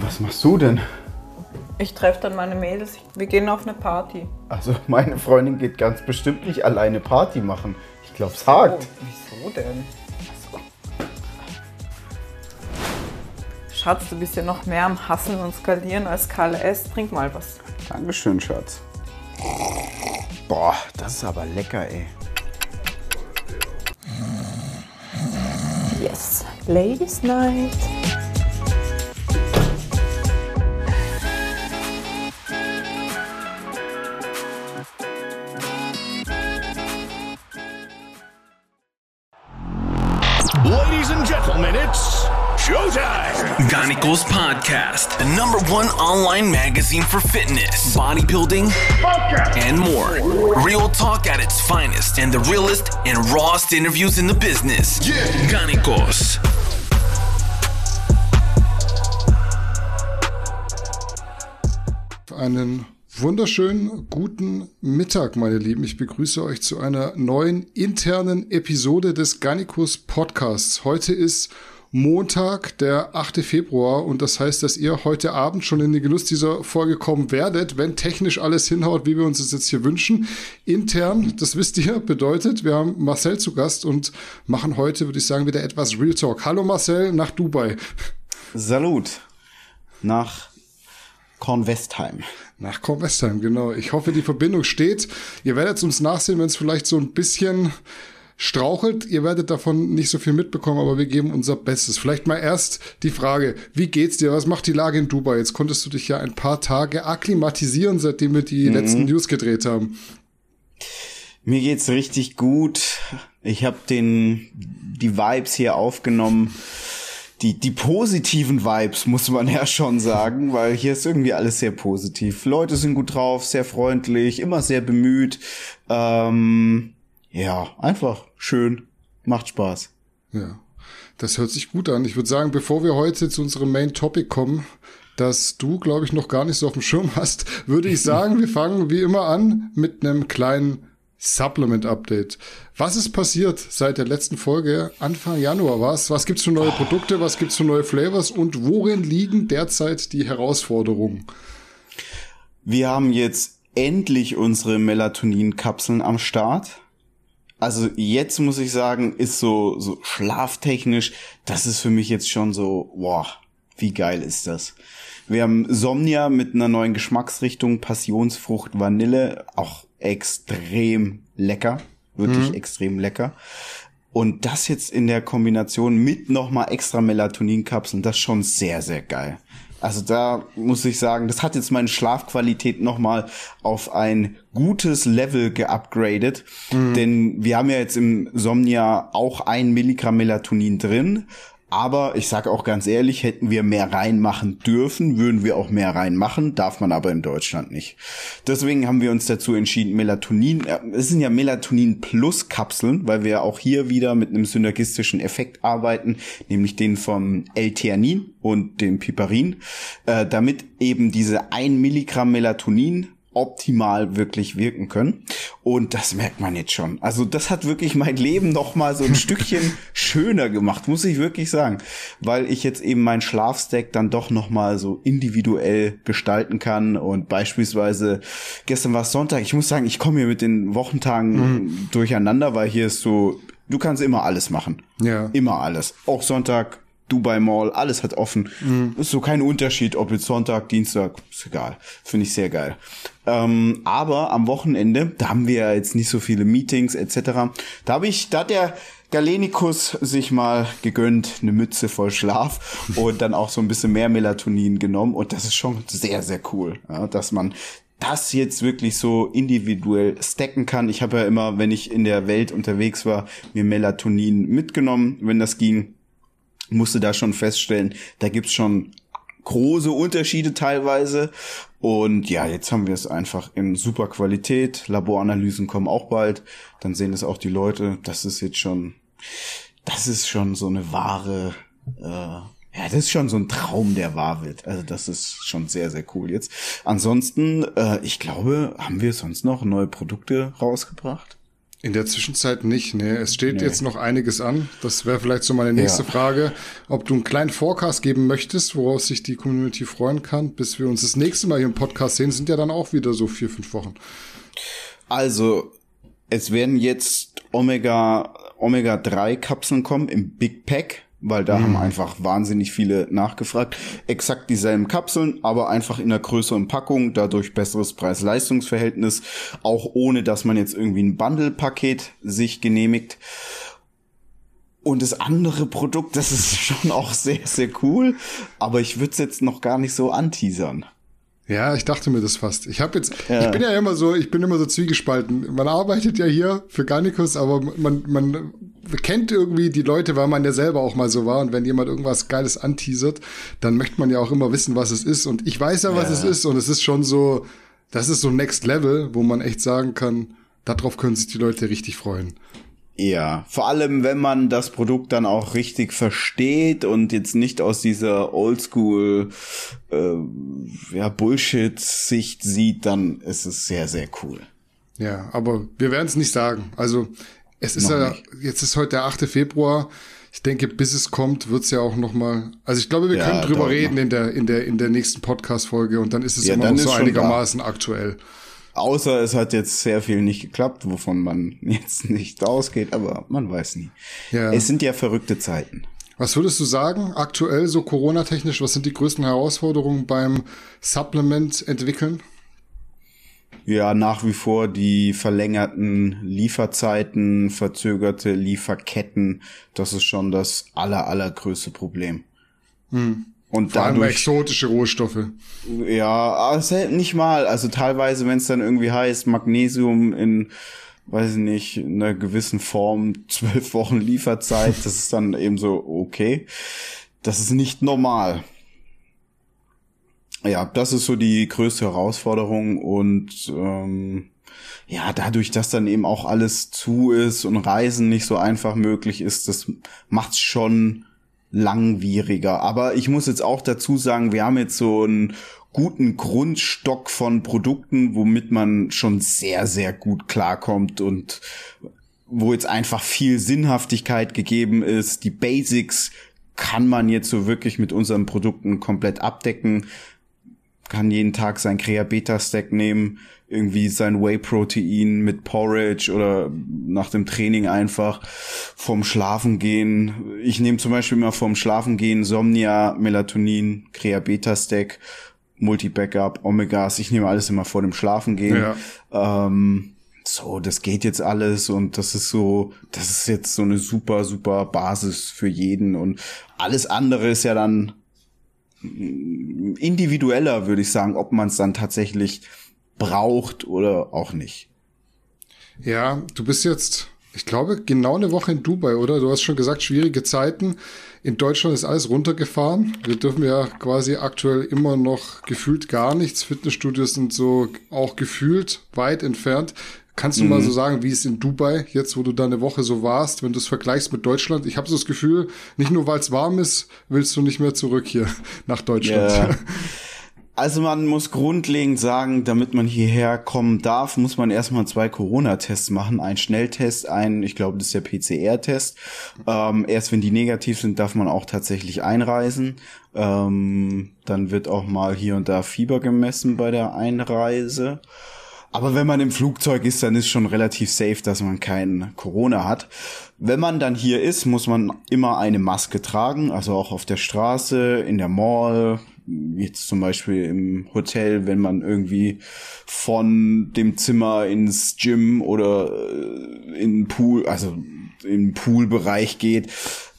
Was machst du denn? Ich treffe dann meine Mädels. Wir gehen auf eine Party. Also meine Freundin geht ganz bestimmt nicht alleine Party machen. Ich glaube, es hakt. Wieso denn? Schatz, du bist ja noch mehr am Hasseln und Skalieren als KLS. Trink mal was. Dankeschön, Schatz. Boah, das ist aber lecker, ey. Yes. Ladies Night. Ganicos Podcast, the number one online magazine for fitness, bodybuilding, and more. Real talk at its finest and the realest and rawest interviews in the business. Ganicos. Einen wunderschönen guten Mittag, meine Lieben. Ich begrüße euch zu einer neuen internen Episode des Garnicus Podcasts. Heute ist Montag, der 8. Februar und das heißt, dass ihr heute Abend schon in den Genuss dieser Folge kommen werdet, wenn technisch alles hinhaut, wie wir uns das jetzt hier wünschen. Intern, das wisst ihr, bedeutet, wir haben Marcel zu Gast und machen heute, würde ich sagen, wieder etwas Real Talk. Hallo Marcel nach Dubai. Salut. Nach Kornwestheim. Nach Kornwestheim, genau. Ich hoffe, die Verbindung steht. Ihr werdet uns nachsehen, wenn es vielleicht so ein bisschen strauchelt. Ihr werdet davon nicht so viel mitbekommen, aber wir geben unser Bestes. Vielleicht mal erst die Frage, wie geht's dir? Was macht die Lage in Dubai? Jetzt konntest du dich ja ein paar Tage akklimatisieren, seitdem wir die mhm. letzten News gedreht haben. Mir geht's richtig gut. Ich habe den die Vibes hier aufgenommen die, die positiven Vibes, muss man ja schon sagen, weil hier ist irgendwie alles sehr positiv. Leute sind gut drauf, sehr freundlich, immer sehr bemüht. Ähm, ja, einfach schön, macht Spaß. Ja, das hört sich gut an. Ich würde sagen, bevor wir heute zu unserem Main Topic kommen, das du, glaube ich, noch gar nicht so auf dem Schirm hast, würde ich sagen, wir fangen wie immer an mit einem kleinen Supplement Update. Was ist passiert seit der letzten Folge? Anfang Januar was? Was gibt's für neue Produkte? Was gibt's für neue Flavors? Und worin liegen derzeit die Herausforderungen? Wir haben jetzt endlich unsere Melatonin-Kapseln am Start. Also jetzt muss ich sagen, ist so, so schlaftechnisch, das ist für mich jetzt schon so, boah, wie geil ist das? Wir haben Somnia mit einer neuen Geschmacksrichtung, Passionsfrucht, Vanille, auch extrem lecker. Wirklich mhm. extrem lecker. Und das jetzt in der Kombination mit nochmal extra Melatoninkapseln, das ist schon sehr, sehr geil. Also da muss ich sagen, das hat jetzt meine Schlafqualität nochmal auf ein gutes Level geupgradet. Mhm. Denn wir haben ja jetzt im Somnia auch ein Milligramm Melatonin drin. Aber ich sage auch ganz ehrlich, hätten wir mehr reinmachen dürfen, würden wir auch mehr reinmachen, darf man aber in Deutschland nicht. Deswegen haben wir uns dazu entschieden, Melatonin, äh, es sind ja Melatonin Plus Kapseln, weil wir auch hier wieder mit einem synergistischen Effekt arbeiten, nämlich den vom L-Theanin und dem Piperin, äh, damit eben diese ein Milligramm Melatonin optimal wirklich wirken können. Und das merkt man jetzt schon. Also das hat wirklich mein Leben noch mal so ein Stückchen schöner gemacht, muss ich wirklich sagen, weil ich jetzt eben meinen Schlafstack dann doch noch mal so individuell gestalten kann und beispielsweise gestern war es Sonntag. Ich muss sagen, ich komme hier mit den Wochentagen mhm. durcheinander, weil hier ist so du kannst immer alles machen. Ja. Immer alles. Auch Sonntag Dubai Mall, alles hat offen. Mhm. Ist so kein Unterschied, ob jetzt Sonntag, Dienstag, ist egal. Finde ich sehr geil. Ähm, aber am Wochenende, da haben wir ja jetzt nicht so viele Meetings etc. Da habe ich, da hat der Galenikus sich mal gegönnt, eine Mütze voll Schlaf und dann auch so ein bisschen mehr Melatonin genommen und das ist schon sehr, sehr cool, ja, dass man das jetzt wirklich so individuell stacken kann. Ich habe ja immer, wenn ich in der Welt unterwegs war, mir Melatonin mitgenommen, wenn das ging musste da schon feststellen, da gibt's schon große Unterschiede teilweise. Und ja, jetzt haben wir es einfach in super Qualität. Laboranalysen kommen auch bald. Dann sehen es auch die Leute. Das ist jetzt schon, das ist schon so eine wahre, äh, ja, das ist schon so ein Traum, der wahr wird. Also das ist schon sehr, sehr cool jetzt. Ansonsten, äh, ich glaube, haben wir sonst noch neue Produkte rausgebracht? In der Zwischenzeit nicht, nee. Es steht nee. jetzt noch einiges an. Das wäre vielleicht so meine nächste ja. Frage. Ob du einen kleinen Forecast geben möchtest, woraus sich die Community freuen kann, bis wir uns das nächste Mal hier im Podcast sehen, sind ja dann auch wieder so vier, fünf Wochen. Also, es werden jetzt Omega, Omega 3 Kapseln kommen im Big Pack weil da mhm. haben einfach wahnsinnig viele nachgefragt. Exakt dieselben Kapseln, aber einfach in einer größeren Packung, dadurch besseres Preis-Leistungs-Verhältnis, auch ohne dass man jetzt irgendwie ein Bundle-Paket sich genehmigt. Und das andere Produkt, das ist schon auch sehr, sehr cool, aber ich würde es jetzt noch gar nicht so anteasern. Ja, ich dachte mir das fast. Ich habe jetzt, ja. ich bin ja immer so, ich bin immer so zwiegespalten. Man arbeitet ja hier für Garnicus, aber man, man kennt irgendwie die Leute, weil man ja selber auch mal so war. Und wenn jemand irgendwas Geiles anteasert, dann möchte man ja auch immer wissen, was es ist. Und ich weiß ja, was ja. es ist. Und es ist schon so, das ist so Next Level, wo man echt sagen kann, darauf können sich die Leute richtig freuen. Ja, vor allem wenn man das Produkt dann auch richtig versteht und jetzt nicht aus dieser Oldschool äh, ja, Bullshit-Sicht sieht, dann ist es sehr, sehr cool. Ja, aber wir werden es nicht sagen. Also es ist ja, jetzt ist heute der 8. Februar. Ich denke, bis es kommt, wird's ja auch noch mal. Also ich glaube, wir ja, können drüber reden in der in der in der nächsten Podcast-Folge und dann ist es ja, immer noch so einigermaßen aktuell. Außer es hat jetzt sehr viel nicht geklappt, wovon man jetzt nicht ausgeht, aber man weiß nie. Ja. Es sind ja verrückte Zeiten. Was würdest du sagen, aktuell so Corona-technisch, was sind die größten Herausforderungen beim Supplement entwickeln? Ja, nach wie vor die verlängerten Lieferzeiten, verzögerte Lieferketten, das ist schon das aller, allergrößte Problem. Hm. Und Vor dadurch, allem exotische Rohstoffe. Ja, selten nicht mal. Also teilweise, wenn es dann irgendwie heißt, Magnesium in, weiß ich nicht, in einer gewissen Form, zwölf Wochen Lieferzeit, das ist dann eben so, okay. Das ist nicht normal. Ja, das ist so die größte Herausforderung und ähm, ja, dadurch, dass dann eben auch alles zu ist und Reisen nicht so einfach möglich ist, das macht's schon langwieriger. Aber ich muss jetzt auch dazu sagen, wir haben jetzt so einen guten Grundstock von Produkten, womit man schon sehr, sehr gut klarkommt und wo jetzt einfach viel Sinnhaftigkeit gegeben ist. Die Basics kann man jetzt so wirklich mit unseren Produkten komplett abdecken. Kann jeden Tag sein Crea Beta Stack nehmen, irgendwie sein Whey-Protein mit Porridge oder nach dem Training einfach vom Schlafen gehen. Ich nehme zum Beispiel immer vom Schlafen gehen Somnia, Melatonin, Crea Beta Stack, Multi-Backup, Omegas. Ich nehme alles immer vor dem Schlafen gehen. Ja. Ähm, so, das geht jetzt alles und das ist so, das ist jetzt so eine super, super Basis für jeden und alles andere ist ja dann individueller, würde ich sagen, ob man es dann tatsächlich braucht oder auch nicht. Ja, du bist jetzt, ich glaube, genau eine Woche in Dubai, oder? Du hast schon gesagt, schwierige Zeiten. In Deutschland ist alles runtergefahren. Wir dürfen ja quasi aktuell immer noch gefühlt gar nichts. Fitnessstudios sind so auch gefühlt weit entfernt. Kannst du mhm. mal so sagen, wie es in Dubai, jetzt wo du da eine Woche so warst, wenn du es vergleichst mit Deutschland? Ich habe so das Gefühl, nicht nur weil es warm ist, willst du nicht mehr zurück hier nach Deutschland. Ja. Also man muss grundlegend sagen, damit man hierher kommen darf, muss man erstmal zwei Corona-Tests machen. Ein Schnelltest, ein, ich glaube, das ist der PCR-Test. Ähm, erst wenn die negativ sind, darf man auch tatsächlich einreisen. Ähm, dann wird auch mal hier und da Fieber gemessen bei der Einreise. Aber wenn man im Flugzeug ist, dann ist schon relativ safe, dass man kein Corona hat. Wenn man dann hier ist, muss man immer eine Maske tragen, also auch auf der Straße, in der Mall, jetzt zum Beispiel im Hotel, wenn man irgendwie von dem Zimmer ins Gym oder äh, in den Pool, also im Poolbereich geht,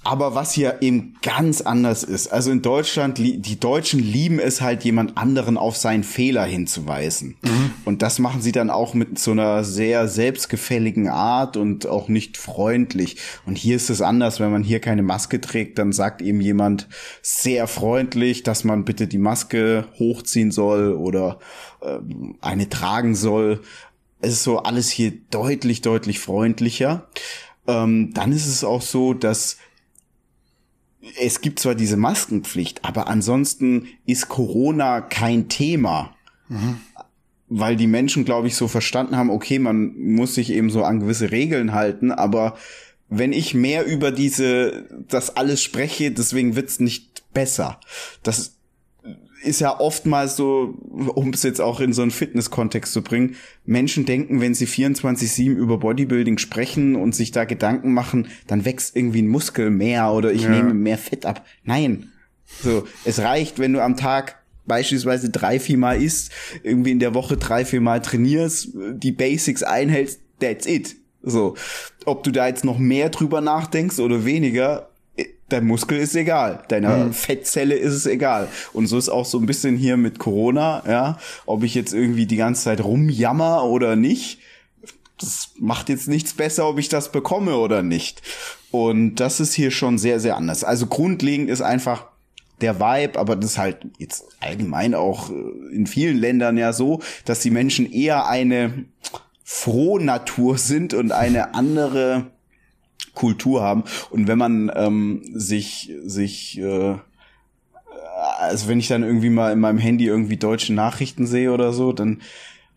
aber was hier eben ganz anders ist, also in Deutschland, die Deutschen lieben es halt, jemand anderen auf seinen Fehler hinzuweisen. Mhm. Und das machen sie dann auch mit so einer sehr selbstgefälligen Art und auch nicht freundlich. Und hier ist es anders, wenn man hier keine Maske trägt, dann sagt eben jemand sehr freundlich, dass man bitte die Maske hochziehen soll oder äh, eine tragen soll. Es ist so alles hier deutlich, deutlich freundlicher. Ähm, dann ist es auch so, dass es gibt zwar diese Maskenpflicht, aber ansonsten ist Corona kein Thema. Mhm. weil die Menschen, glaube ich, so verstanden haben, okay, man muss sich eben so an gewisse Regeln halten, aber wenn ich mehr über diese, das alles spreche, deswegen wird's nicht besser. Das ist ja oftmals so, um es jetzt auch in so einen Fitness-Kontext zu bringen, Menschen denken, wenn sie 24-7 über Bodybuilding sprechen und sich da Gedanken machen, dann wächst irgendwie ein Muskel mehr oder ich ja. nehme mehr Fett ab. Nein. So, es reicht, wenn du am Tag beispielsweise drei, vier Mal isst, irgendwie in der Woche drei, vier Mal trainierst, die Basics einhältst, that's it. So, ob du da jetzt noch mehr drüber nachdenkst oder weniger, dein Muskel ist egal, deiner mhm. Fettzelle ist es egal. Und so ist auch so ein bisschen hier mit Corona, ja, ob ich jetzt irgendwie die ganze Zeit rumjammer oder nicht, das macht jetzt nichts besser, ob ich das bekomme oder nicht. Und das ist hier schon sehr, sehr anders. Also grundlegend ist einfach der Vibe, aber das ist halt jetzt allgemein auch äh, in vielen Ländern ja so, dass die Menschen eher eine Frohnatur sind und eine andere Kultur haben. Und wenn man ähm, sich, sich äh, also wenn ich dann irgendwie mal in meinem Handy irgendwie deutsche Nachrichten sehe oder so, dann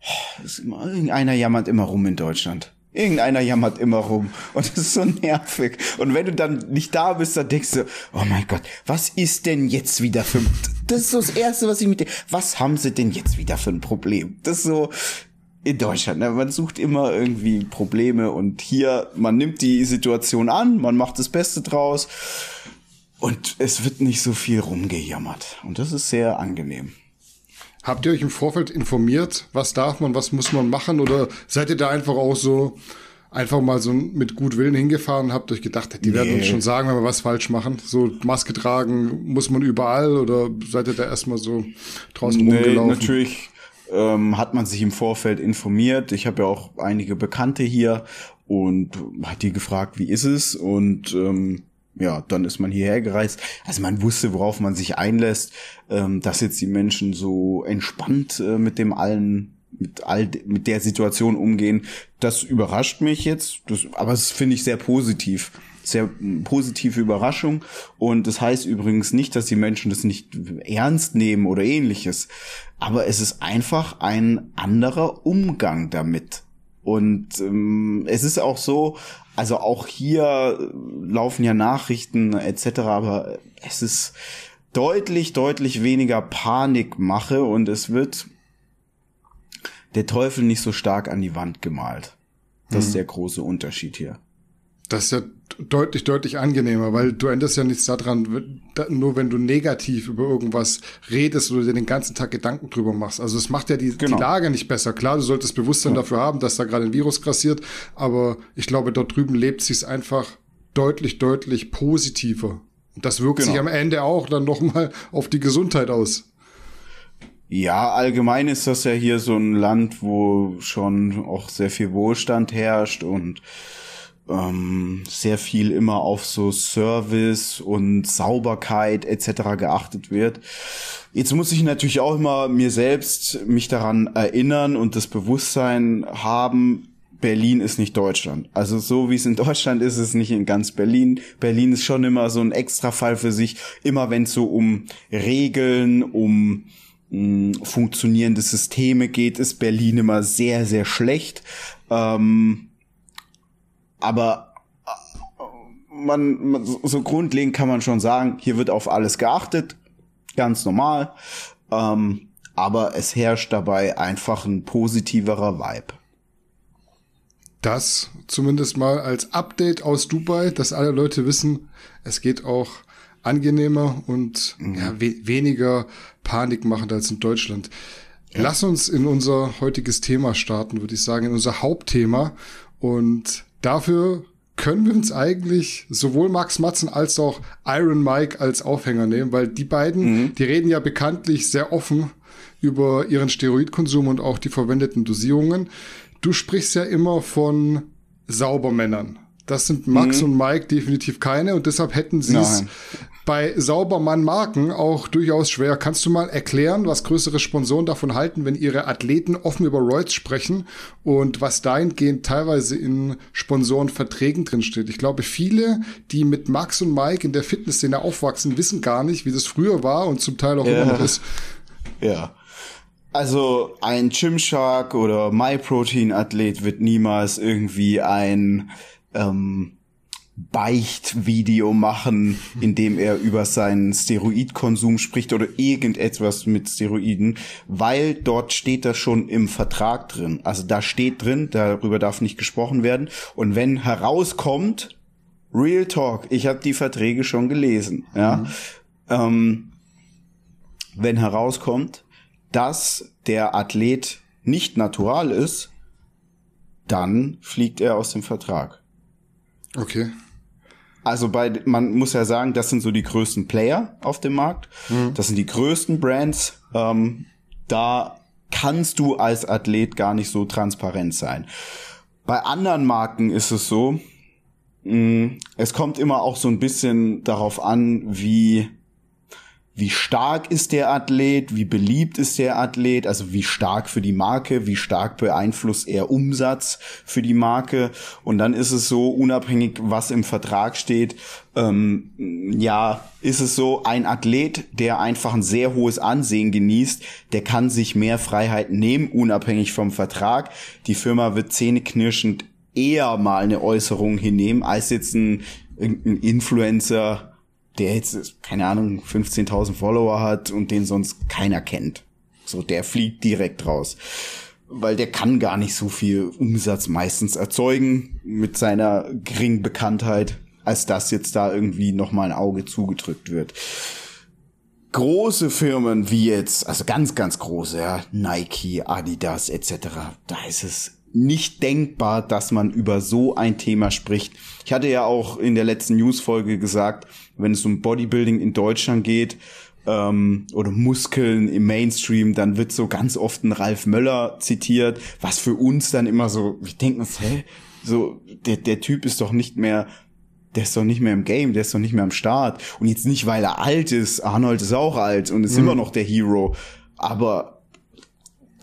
oh, ist immer, irgendeiner jammert immer rum in Deutschland. Irgendeiner jammert immer rum und das ist so nervig. Und wenn du dann nicht da bist, dann denkst du, oh mein Gott, was ist denn jetzt wieder für, das ist so das Erste, was ich mit dir, was haben sie denn jetzt wieder für ein Problem? Das ist so, in Deutschland. Ne? Man sucht immer irgendwie Probleme und hier, man nimmt die Situation an, man macht das Beste draus und es wird nicht so viel rumgejammert. Und das ist sehr angenehm. Habt ihr euch im Vorfeld informiert, was darf man, was muss man machen? Oder seid ihr da einfach auch so einfach mal so mit gut Willen hingefahren und habt euch gedacht, die nee. werden uns schon sagen, wenn wir was falsch machen? So Maske tragen muss man überall oder seid ihr da erstmal so draußen nee, rumgelaufen? Natürlich ähm, hat man sich im Vorfeld informiert. Ich habe ja auch einige Bekannte hier und hat die gefragt, wie ist es? Und ähm, ja, dann ist man hierher gereist. Also man wusste, worauf man sich einlässt, ähm, dass jetzt die Menschen so entspannt äh, mit dem allen, mit all, mit der Situation umgehen. Das überrascht mich jetzt, das, aber es finde ich sehr positiv sehr positive Überraschung. Und das heißt übrigens nicht, dass die Menschen das nicht ernst nehmen oder ähnliches. Aber es ist einfach ein anderer Umgang damit. Und ähm, es ist auch so, also auch hier laufen ja Nachrichten etc., aber es ist deutlich, deutlich weniger Panikmache und es wird der Teufel nicht so stark an die Wand gemalt. Das mhm. ist der große Unterschied hier. Das ist ja deutlich, deutlich angenehmer, weil du änderst ja nichts daran, nur wenn du negativ über irgendwas redest oder dir den ganzen Tag Gedanken drüber machst. Also es macht ja die, genau. die Lage nicht besser. Klar, du solltest Bewusstsein ja. dafür haben, dass da gerade ein Virus grassiert, aber ich glaube, dort drüben lebt sich einfach deutlich, deutlich positiver. Und das wirkt genau. sich am Ende auch dann nochmal auf die Gesundheit aus. Ja, allgemein ist das ja hier so ein Land, wo schon auch sehr viel Wohlstand herrscht und ähm, sehr viel immer auf so Service und Sauberkeit etc. geachtet wird. Jetzt muss ich natürlich auch immer mir selbst mich daran erinnern und das Bewusstsein haben, Berlin ist nicht Deutschland. Also so wie es in Deutschland ist, ist es nicht in ganz Berlin. Berlin ist schon immer so ein Extrafall für sich. Immer wenn es so um Regeln, um mh, hm, funktionierende Systeme geht, ist Berlin immer sehr, sehr schlecht. Ähm, aber äh, man, man, so grundlegend kann man schon sagen, hier wird auf alles geachtet, ganz normal. Ähm, aber es herrscht dabei einfach ein positiverer Vibe. Das zumindest mal als Update aus Dubai, dass alle Leute wissen, es geht auch angenehmer und mhm. ja, we weniger panikmachend als in Deutschland. Ja. Lass uns in unser heutiges Thema starten, würde ich sagen, in unser Hauptthema. Und Dafür können wir uns eigentlich sowohl Max Matzen als auch Iron Mike als Aufhänger nehmen, weil die beiden, mhm. die reden ja bekanntlich sehr offen über ihren Steroidkonsum und auch die verwendeten Dosierungen. Du sprichst ja immer von Saubermännern. Das sind Max mhm. und Mike definitiv keine und deshalb hätten sie es bei Saubermann-Marken auch durchaus schwer. Kannst du mal erklären, was größere Sponsoren davon halten, wenn ihre Athleten offen über Roids sprechen und was dahingehend teilweise in Sponsorenverträgen drinsteht? Ich glaube, viele, die mit Max und Mike in der Fitnessszene aufwachsen, wissen gar nicht, wie das früher war und zum Teil auch ja. immer noch ist. Ja. Also ein Gymshark oder MyProtein-Athlet wird niemals irgendwie ein ähm, Beichtvideo machen, in dem er über seinen Steroidkonsum spricht oder irgendetwas mit Steroiden, weil dort steht das schon im Vertrag drin. Also da steht drin, darüber darf nicht gesprochen werden. Und wenn herauskommt, Real Talk, ich habe die Verträge schon gelesen, ja, mhm. ähm, wenn herauskommt, dass der Athlet nicht natural ist, dann fliegt er aus dem Vertrag. Okay. Also bei, man muss ja sagen, das sind so die größten Player auf dem Markt. Mhm. Das sind die größten Brands. Ähm, da kannst du als Athlet gar nicht so transparent sein. Bei anderen Marken ist es so, mh, mm, es kommt immer auch so ein bisschen darauf an, wie wie stark ist der Athlet, wie beliebt ist der Athlet, also wie stark für die Marke, wie stark beeinflusst er Umsatz für die Marke. Und dann ist es so, unabhängig was im Vertrag steht, ähm, ja, ist es so, ein Athlet, der einfach ein sehr hohes Ansehen genießt, der kann sich mehr Freiheiten nehmen, unabhängig vom Vertrag. Die Firma wird zähneknirschend eher mal eine Äußerung hinnehmen, als jetzt ein, ein Influencer, der jetzt, keine Ahnung, 15.000 Follower hat und den sonst keiner kennt. So, der fliegt direkt raus. Weil der kann gar nicht so viel Umsatz meistens erzeugen mit seiner geringen Bekanntheit, als dass jetzt da irgendwie nochmal ein Auge zugedrückt wird. Große Firmen wie jetzt, also ganz, ganz große, ja, Nike, Adidas etc., da ist es nicht denkbar, dass man über so ein Thema spricht. Ich hatte ja auch in der letzten Newsfolge gesagt, wenn es um Bodybuilding in Deutschland geht ähm, oder Muskeln im Mainstream, dann wird so ganz oft ein Ralf Möller zitiert, was für uns dann immer so, wir denken uns, hä, so der der Typ ist doch nicht mehr der ist doch nicht mehr im Game, der ist doch nicht mehr am Start. Und jetzt nicht, weil er alt ist. Arnold ist auch alt und ist mhm. immer noch der Hero. Aber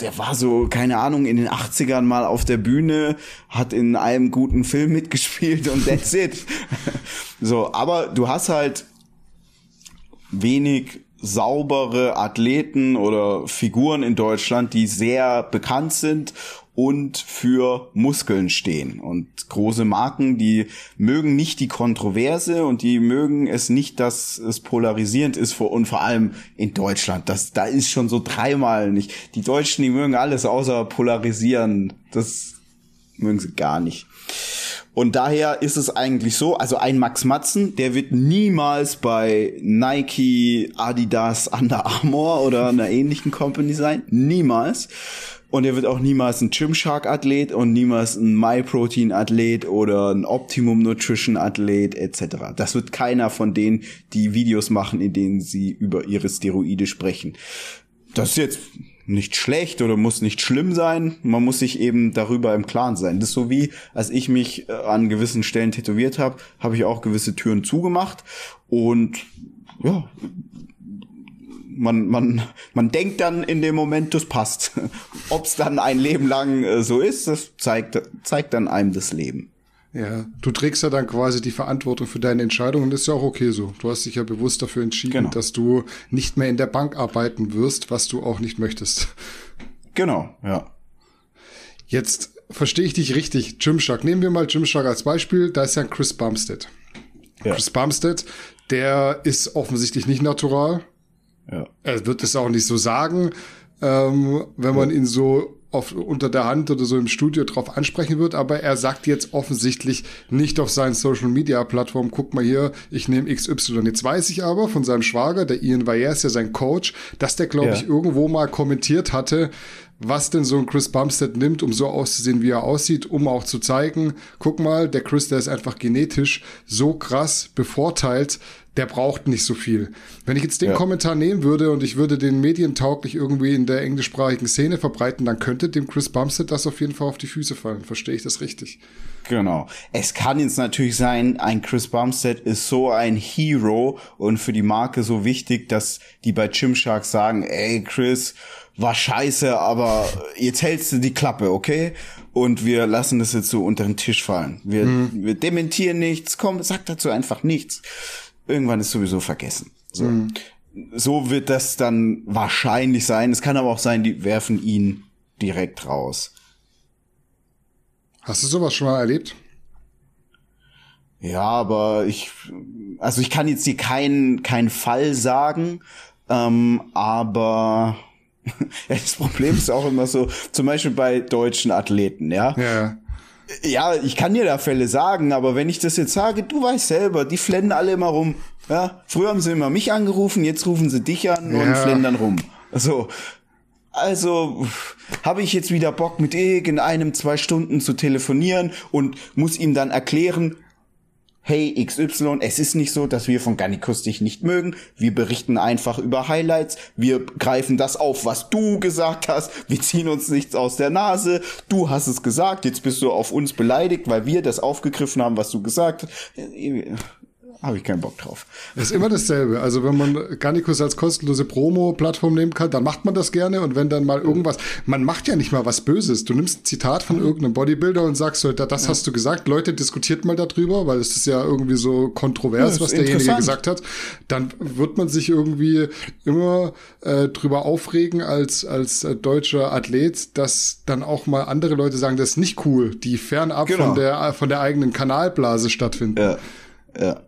der war so, keine Ahnung, in den 80ern mal auf der Bühne, hat in einem guten Film mitgespielt und that's it. so, aber du hast halt wenig saubere Athleten oder Figuren in Deutschland, die sehr bekannt sind und für Muskeln stehen. Und große Marken, die mögen nicht die Kontroverse und die mögen es nicht, dass es polarisierend ist und vor allem in Deutschland. Das, da ist schon so dreimal nicht. Die Deutschen, die mögen alles außer polarisieren. Das mögen sie gar nicht. Und daher ist es eigentlich so, also ein Max Matzen, der wird niemals bei Nike, Adidas, Under Armour oder einer ähnlichen Company sein. Niemals. Und er wird auch niemals ein Gymshark-Athlet und niemals ein MyProtein-Athlet oder ein Optimum Nutrition-Athlet etc. Das wird keiner von denen, die Videos machen, in denen sie über ihre Steroide sprechen. Das ist jetzt nicht schlecht oder muss nicht schlimm sein. Man muss sich eben darüber im Klaren sein. Das ist so wie, als ich mich äh, an gewissen Stellen tätowiert habe, habe ich auch gewisse Türen zugemacht und ja, man, man, man denkt dann in dem Moment, das passt. Ob es dann ein Leben lang äh, so ist, das zeigt, zeigt dann einem das Leben. Ja, du trägst ja dann quasi die Verantwortung für deine Entscheidung das ist ja auch okay so. Du hast dich ja bewusst dafür entschieden, genau. dass du nicht mehr in der Bank arbeiten wirst, was du auch nicht möchtest. Genau, ja. Jetzt verstehe ich dich richtig. Gymshark. Nehmen wir mal Gymshark als Beispiel. Da ist ja ein Chris Bumstead. Ja. Chris Bumstead, der ist offensichtlich nicht natural. Ja. Er wird es auch nicht so sagen, ähm, wenn man ihn so auf, unter der Hand oder so im Studio drauf ansprechen wird, aber er sagt jetzt offensichtlich nicht auf seinen Social Media Plattformen, guck mal hier, ich nehme XY. Jetzt weiß ich aber von seinem Schwager, der Ian ist ja sein Coach, dass der, glaube ja. ich, irgendwo mal kommentiert hatte, was denn so ein Chris Bumstead nimmt, um so auszusehen, wie er aussieht, um auch zu zeigen, guck mal, der Chris, der ist einfach genetisch so krass bevorteilt, der braucht nicht so viel. Wenn ich jetzt den ja. Kommentar nehmen würde und ich würde den medientauglich irgendwie in der englischsprachigen Szene verbreiten, dann könnte dem Chris Bumstead das auf jeden Fall auf die Füße fallen. Verstehe ich das richtig? Genau. Es kann jetzt natürlich sein, ein Chris Bumstead ist so ein Hero und für die Marke so wichtig, dass die bei Gymshark sagen, ey Chris, war scheiße, aber jetzt hältst du die Klappe, okay? Und wir lassen das jetzt so unter den Tisch fallen. Wir, mhm. wir dementieren nichts, komm, sag dazu einfach nichts irgendwann ist sowieso vergessen. So. Mhm. so wird das dann wahrscheinlich sein. Es kann aber auch sein, die werfen ihn direkt raus. Hast du sowas schon mal erlebt? Ja, aber ich, also ich kann jetzt hier keinen keinen Fall sagen, ähm, aber das Problem ist auch immer so, zum Beispiel bei deutschen Athleten, ja. Ja. Ja, ich kann dir da Fälle sagen, aber wenn ich das jetzt sage, du weißt selber, die flennen alle immer rum. Ja, früher haben sie immer mich angerufen, jetzt rufen sie dich an Ja. und flendern rum. So. Also habe ich jetzt wieder Bock mit irgendeinem zwei Stunden zu telefonieren und muss ihm dann erklären, hey XY, es ist nicht so, dass wir von Garnicus dich nicht mögen. Wir berichten einfach über Highlights. Wir greifen das auf, was du gesagt hast. Wir ziehen uns nichts aus der Nase. Du hast es gesagt. Jetzt bist du auf uns beleidigt, weil wir das aufgegriffen haben, was du gesagt hast. Habe ich keinen Bock drauf. Es ist immer dasselbe. Also wenn man Garnicus als kostenlose Promo-Plattform nehmen kann, dann macht man das gerne. Und wenn dann mal irgendwas, man macht ja nicht mal was Böses. Du nimmst ein Zitat von irgendeinem Bodybuilder und sagst so, "Da- das hast du gesagt. Leute, diskutiert mal darüber, weil es ist ja irgendwie so kontrovers, Ja, was derjenige gesagt hat. Dann wird man sich irgendwie immer äh, drüber aufregen als, als äh, deutscher Athlet, dass dann auch mal andere Leute sagen, das ist nicht cool, die fernab Genau. von der, von der eigenen Kanalblase stattfinden. Ja, ja.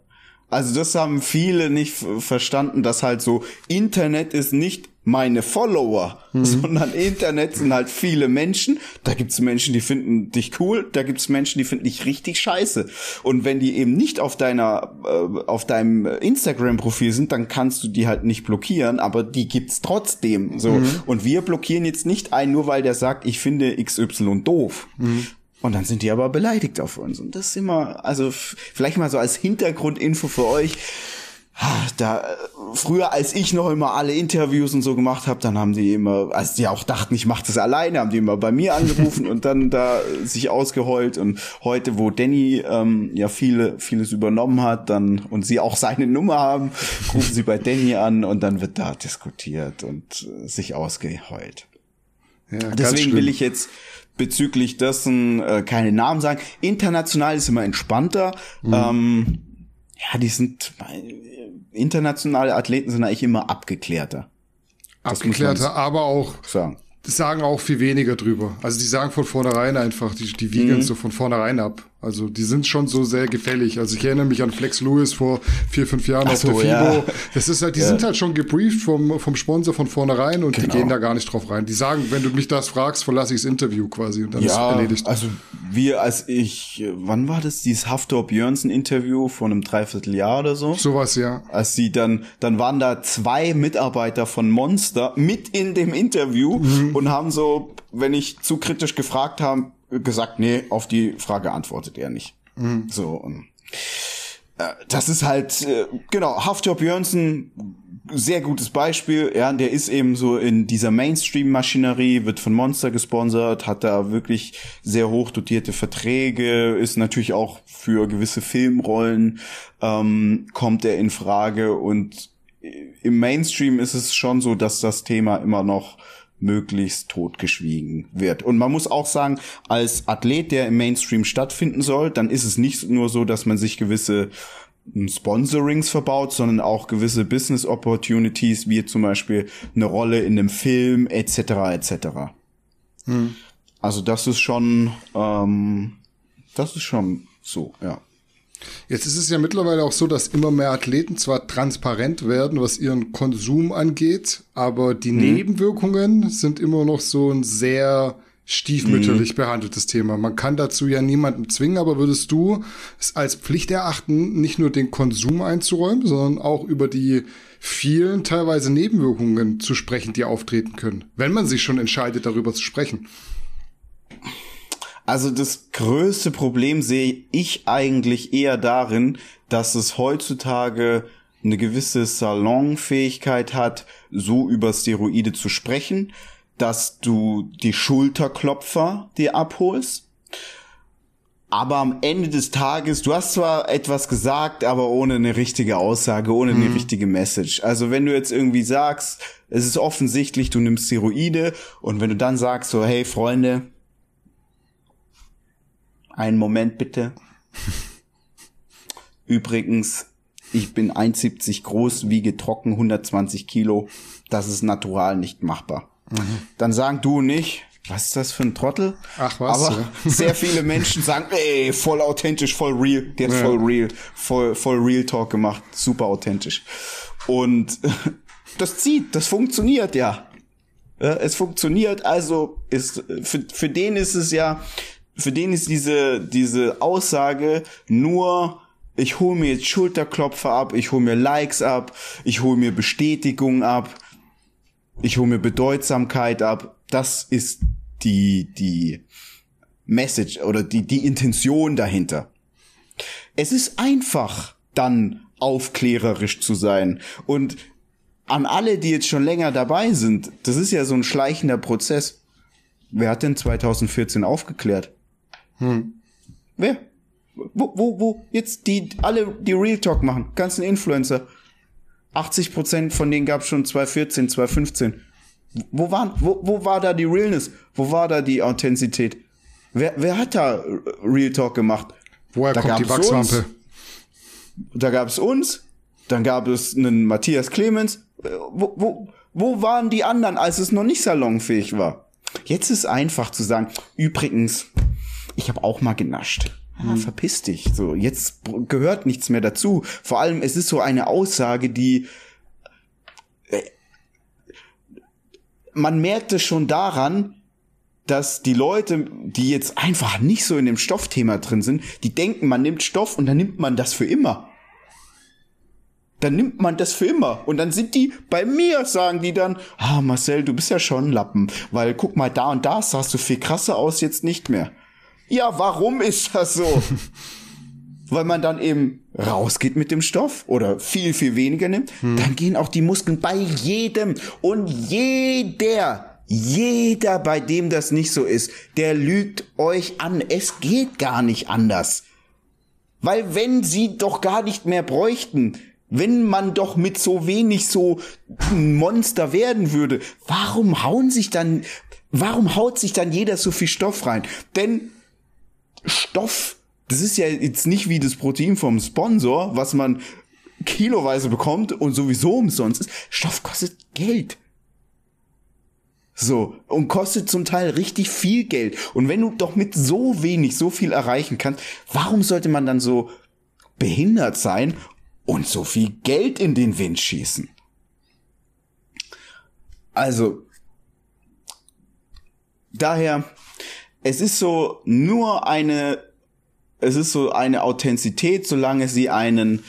Also das haben viele nicht verstanden, dass halt so Internet ist nicht meine Follower, sondern Internet sind halt viele Menschen. Da gibt's Menschen, die finden dich cool, da gibt's Menschen, die finden dich richtig scheiße. Und wenn die eben nicht auf deiner, äh, auf deinem Instagram-Profil sind, dann kannst du die halt nicht blockieren, aber die gibt's trotzdem. So. Und wir blockieren jetzt nicht einen, nur weil der sagt, ich finde XY doof. Und dann sind die aber beleidigt auf uns. Und das ist immer, also vielleicht mal so als Hintergrundinfo für euch. Da äh, früher, als ich noch immer alle Interviews und so gemacht habe, dann haben die immer, als die auch dachten, ich mache das alleine, haben die immer bei mir angerufen und dann da äh, sich ausgeheult. Und heute, wo Danny ähm, ja viele vieles übernommen hat, dann und sie auch seine Nummer haben, rufen sie bei Danny an und dann wird da diskutiert und äh, sich ausgeheult. Ja, Deswegen will ich jetzt bezüglich dessen äh, keine Namen sagen. International ist immer entspannter. Mhm. Ähm, ja, die sind äh, internationale Athleten sind eigentlich immer abgeklärter. Abgeklärter, aber auch sagen. sagen auch viel weniger drüber. Also die sagen von vornherein einfach, die, die wiegen Mhm. so von vornherein ab. Also die sind schon so sehr gefällig. Also ich erinnere mich an Flex Lewis vor vier, fünf Jahren Ach auf der FIBO. ja. Das ist halt, die sind halt schon gebrieft vom, vom Sponsor von vornherein und die Genau. gehen da gar nicht drauf rein. Die sagen, wenn du mich das fragst, verlasse ich das Interview quasi und dann ist Ja, erledigt. also wir, als ich, wann war das, dieses Haftor Björnsen Interview von einem Dreivierteljahr oder so? Sowas, ja. als sie dann, dann waren da zwei Mitarbeiter von Monster mit in dem Interview und haben so, wenn ich zu kritisch gefragt habe, gesagt, nee, auf die Frage antwortet er nicht. So, und, äh, das ist halt, äh, genau, Haftor Björnsen, sehr gutes Beispiel, ja, der ist eben so in dieser Mainstream-Maschinerie, wird von Monster gesponsert, hat da wirklich sehr hoch dotierte Verträge, ist natürlich auch für gewisse Filmrollen, ähm, kommt er in Frage. Und im Mainstream ist es schon so, dass das Thema immer noch möglichst totgeschwiegen wird. Und man muss auch sagen, als Athlet, der im Mainstream stattfinden soll, dann ist es nicht nur so, dass man sich gewisse hm, Sponsorings verbaut, sondern auch gewisse Business Opportunities, wie zum Beispiel eine Rolle in einem Film etc. etc. Also das ist schon, ähm, das ist schon so, ja. Jetzt ist es ja mittlerweile auch so, dass immer mehr Athleten zwar transparent werden, was ihren Konsum angeht, aber die Nebenwirkungen sind immer noch so ein sehr stiefmütterlich behandeltes Thema. Man kann dazu ja niemanden zwingen, aber würdest du es als Pflicht erachten, nicht nur den Konsum einzuräumen, sondern auch über die vielen teilweise Nebenwirkungen zu sprechen, die auftreten können, wenn man sich schon entscheidet, darüber zu sprechen? Also das größte Problem sehe ich eigentlich eher darin, dass es heutzutage eine gewisse Salonfähigkeit hat, so über Steroide zu sprechen, dass du die Schulterklopfer dir abholst. Aber am Ende des Tages, du hast zwar etwas gesagt, aber ohne eine richtige Aussage, ohne eine richtige Message. Also wenn du jetzt irgendwie sagst, es ist offensichtlich, du nimmst Steroide und wenn du dann sagst so, hey Freunde, einen Moment bitte. Übrigens, ich bin 1,70 groß, wiege trocken 120 Kilo. Das ist natural nicht machbar. Mhm. Dann sagen du nicht, was ist das für ein Trottel? Ach was. Aber ja. sehr viele Menschen sagen, ey, voll authentisch, voll real. Der hat Ja. voll real, voll, voll real Talk gemacht. Super authentisch. Und das zieht, das funktioniert ja. Es funktioniert, also ist, für, für den ist es ja, für den ist diese, diese Aussage nur, ich hole mir jetzt Schulterklopfer ab, ich hole mir Likes ab, ich hole mir Bestätigung ab, ich hole mir Bedeutsamkeit ab. Das ist die, die Message oder die, die Intention dahinter. Es ist einfach, dann aufklärerisch zu sein. Und an alle, die jetzt schon länger dabei sind, das ist ja so ein schleichender Prozess. Wer hat denn 2014 aufgeklärt? Wer? Wo, wo, wo? Jetzt die, alle, die Real Talk machen, ganzen Influencer. 80 Prozent von denen gab es schon 2014, 2015. Wo waren, wo, wo war da die Realness? Wo war da die Authentizität? Wer, wer hat da Real Talk gemacht? Woher Da kommt die Wachswampe? uns. Da gab es uns, dann gab es einen Matthias Clemens. Wo, wo, wo waren die anderen, als es noch nicht salonfähig war? Jetzt ist einfach zu sagen, übrigens, ich habe auch mal genascht. Ja, verpiss dich. So, jetzt gehört nichts mehr dazu. Vor allem, es ist so eine Aussage, die äh, man merkt es schon daran, dass die Leute, die jetzt einfach nicht so in dem Stoffthema drin sind, die denken, man nimmt Stoff und dann nimmt man das für immer. Dann nimmt man das für immer. Und dann sind die bei mir, sagen die dann, ah, Marcel, du bist ja schon ein Lappen, weil guck mal, da und da sahst du viel krasser aus, jetzt nicht mehr. Ja, warum ist das so? weil man dann eben rausgeht mit dem Stoff oder viel, viel weniger nimmt, dann gehen auch die Muskeln bei jedem und jeder, jeder, bei dem das nicht so ist, der lügt euch an. Es geht gar nicht anders. Weil wenn sie doch gar nicht mehr bräuchten, wenn man doch mit so wenig so ein Monster werden würde, warum hauen sich dann, warum haut sich dann jeder so viel Stoff rein? Denn Stoff, das ist ja jetzt nicht wie das Protein vom Sponsor, was man kiloweise bekommt und sowieso umsonst ist. Stoff kostet Geld. So, und kostet zum Teil richtig viel Geld. Und wenn du doch mit so wenig so viel erreichen kannst, warum sollte man dann so behindert sein und so viel Geld in den Wind schießen? Also, daher, es ist so nur eine, es ist so eine Authentizität, solange sie einen,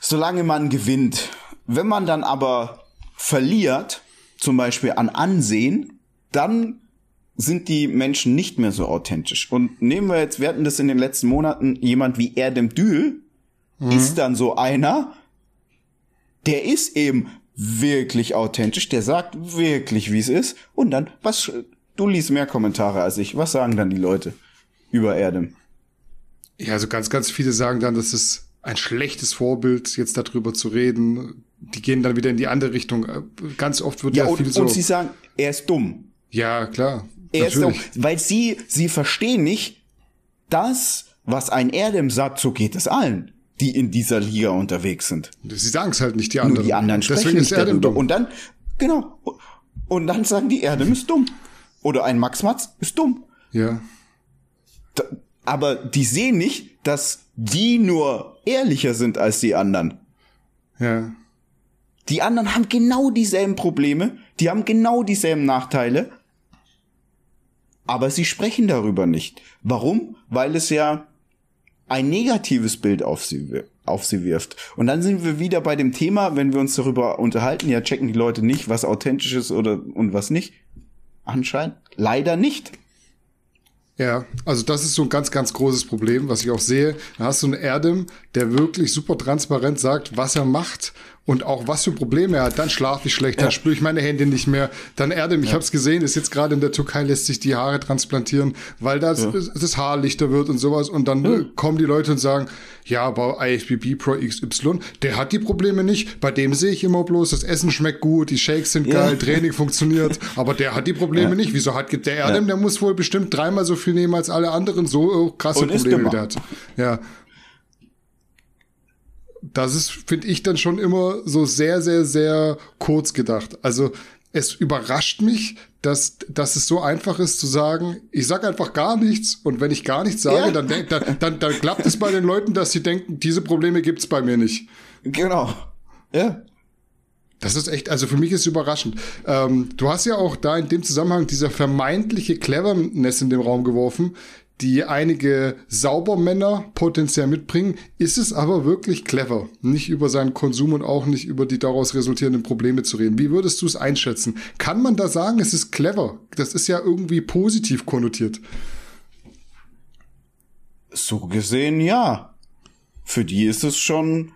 solange man gewinnt. Wenn man dann aber verliert, zum Beispiel an Ansehen, dann sind die Menschen nicht mehr so authentisch. Und nehmen wir jetzt, wir hatten das in den letzten Monaten, jemand wie Erdem Dül ist dann so einer, der ist eben wirklich authentisch, der sagt wirklich, wie es ist. Und dann, was, du liest mehr Kommentare als ich. Was sagen dann die Leute über Erdem? Ja, also ganz, ganz viele sagen dann, das ist ein schlechtes Vorbild, jetzt darüber zu reden. Die gehen dann wieder in die andere Richtung. Ganz oft wird ja, Ja, viel und, so. und sie sagen, er ist dumm. ja, klar. Er ist dumm. Weil sie, sie verstehen nicht, das, was ein Erdem sagt, so geht es allen, die in dieser Liga unterwegs sind. Sie sagen es halt nicht, die Nur anderen. die anderen Deswegen sprechen ist nicht er denn darüber. dumm. Und dann, genau. Und dann sagen die, Erdem ist dumm. Oder ein Max Matz ist dumm. ja. Da, aber die sehen nicht, dass die nur ehrlicher sind als die anderen. Ja. Die anderen haben genau dieselben Probleme, die haben genau dieselben Nachteile, aber sie sprechen darüber nicht. Warum? Weil es ja ein negatives Bild auf sie, auf sie wirft. Und dann sind wir wieder bei dem Thema, wenn wir uns darüber unterhalten, ja, checken die Leute nicht, was authentisch ist oder und was nicht. Anscheinend leider nicht. Ja, also das ist so ein ganz, ganz großes Problem, was ich auch sehe. Da hast du einen Erdem, der wirklich super transparent sagt, was er macht und auch was für Probleme er hat. Dann schlafe ich schlecht, dann spüre ich meine Hände nicht mehr. Dann Erdem, ich habe es gesehen, ist jetzt gerade in der Türkei, lässt sich die Haare transplantieren, weil das, das Haar lichter wird und sowas. Und dann äh, kommen die Leute und sagen, ja, aber IFBB Pro XY, der hat die Probleme nicht. Bei dem sehe ich immer bloß, das Essen schmeckt gut, die Shakes sind Ja. geil, Training funktioniert, aber der hat die Probleme nicht. Wieso hat der Erdem, der muss wohl bestimmt dreimal so viel nehmen als alle anderen, so äh, krasse Und Probleme dümmer. der hat. Ja. Das ist, finde ich, dann schon immer so sehr, sehr, sehr kurz gedacht. Also es überrascht mich, dass, dass es so einfach ist zu sagen, ich sag einfach gar nichts und wenn ich gar nichts sage, ja. dann, dann, dann, dann klappt es bei den Leuten, dass sie denken, diese Probleme gibt's bei mir nicht. Genau. Ja. Das ist echt, also für mich ist es überraschend. Ähm, du hast ja auch da in dem Zusammenhang dieser vermeintliche Cleverness in den Raum geworfen, die einige Saubermänner potenziell mitbringen. Ist es aber wirklich clever, nicht über seinen Konsum und auch nicht über die daraus resultierenden Probleme zu reden? Wie würdest du es einschätzen? Kann man da sagen, es ist clever? Das ist ja irgendwie positiv konnotiert. So gesehen, ja. Für die ist es schon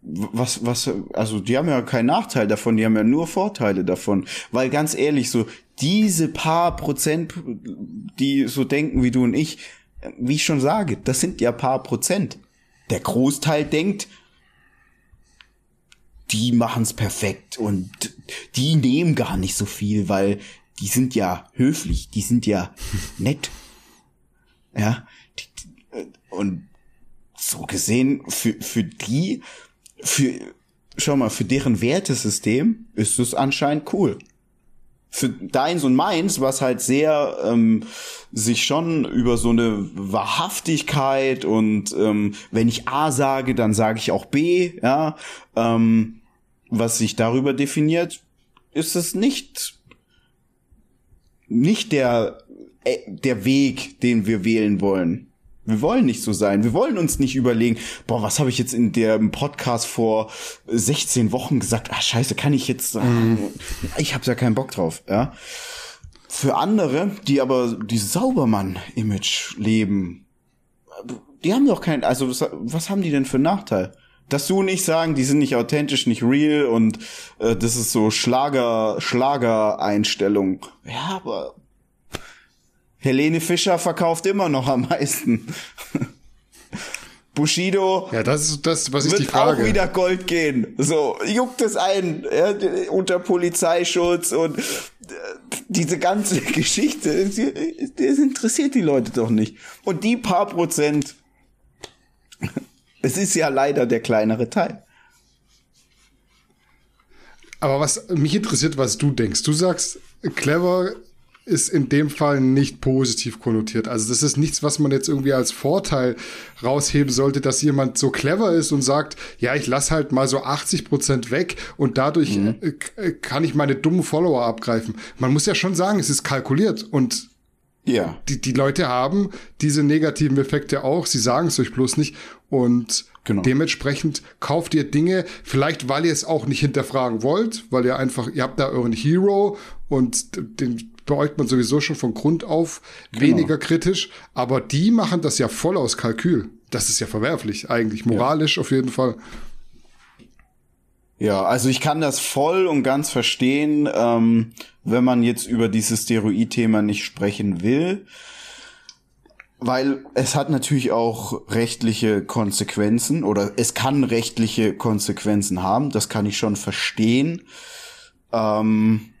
was, was, also die haben ja keinen Nachteil davon, die haben ja nur Vorteile davon. Weil ganz ehrlich, so diese paar Prozent, die so denken wie du und ich, wie ich schon sage, das sind ja paar Prozent. Der Großteil denkt, die machen's perfekt und die nehmen gar nicht so viel, weil die sind ja höflich, die sind ja nett. Ja, und so gesehen, für, für die für, schau mal, für deren Wertesystem ist es anscheinend cool. Für deins und meins, was halt sehr ähm, sich schon über so eine Wahrhaftigkeit und ähm, wenn ich A sage, dann sage ich auch B, ja, ähm, was sich darüber definiert, ist es nicht nicht der äh, der Weg, den wir wählen wollen. Wir wollen nicht so sein. Wir wollen uns nicht überlegen, boah, was habe ich jetzt in dem Podcast vor 16 Wochen gesagt? Ah, scheiße, kann ich jetzt sagen? Mhm. Ich habe ja keinen Bock drauf, ja. Für andere, die aber dieses Saubermann-Image leben, die haben doch kein, also was, was haben die denn für einen Nachteil? Dass du nicht sagen, die sind nicht authentisch, nicht real und äh, das ist so Schlager, Schlager-Einstellung. Ja, aber Helene Fischer verkauft immer noch am meisten. Bushido. Ja, das ist das, was ich die Frage. auch wieder Gold gehen. So, juckt es ein, ja, unter Polizeischutz und äh, diese ganze Geschichte, das interessiert die Leute doch nicht. Und die paar Prozent, es ist ja leider der kleinere Teil. Aber was mich interessiert, was du denkst. Du sagst, clever ist in dem Fall nicht positiv konnotiert. Also das ist nichts, was man jetzt irgendwie als Vorteil rausheben sollte, dass jemand so clever ist und sagt, ja, ich lass halt mal so 80 Prozent weg und dadurch mhm. Äh, äh, kann ich meine dummen Follower abgreifen. Man muss ja schon sagen, es ist kalkuliert und ja. die, die Leute haben diese negativen Effekte auch. Sie sagen es euch bloß nicht und Genau. Dementsprechend kauft ihr Dinge, vielleicht weil ihr es auch nicht hinterfragen wollt, weil ihr einfach, ihr habt da euren Hero und den beäugt man sowieso schon von Grund auf genau. weniger kritisch. Aber die machen das ja voll aus Kalkül. Das ist ja verwerflich, eigentlich moralisch ja. auf jeden Fall. Ja, also ich kann das voll und ganz verstehen, ähm, wenn man jetzt über dieses Steroid-Thema nicht sprechen will. Weil es hat natürlich auch rechtliche Konsequenzen oder es kann rechtliche Konsequenzen haben, das kann ich schon verstehen. Ähm,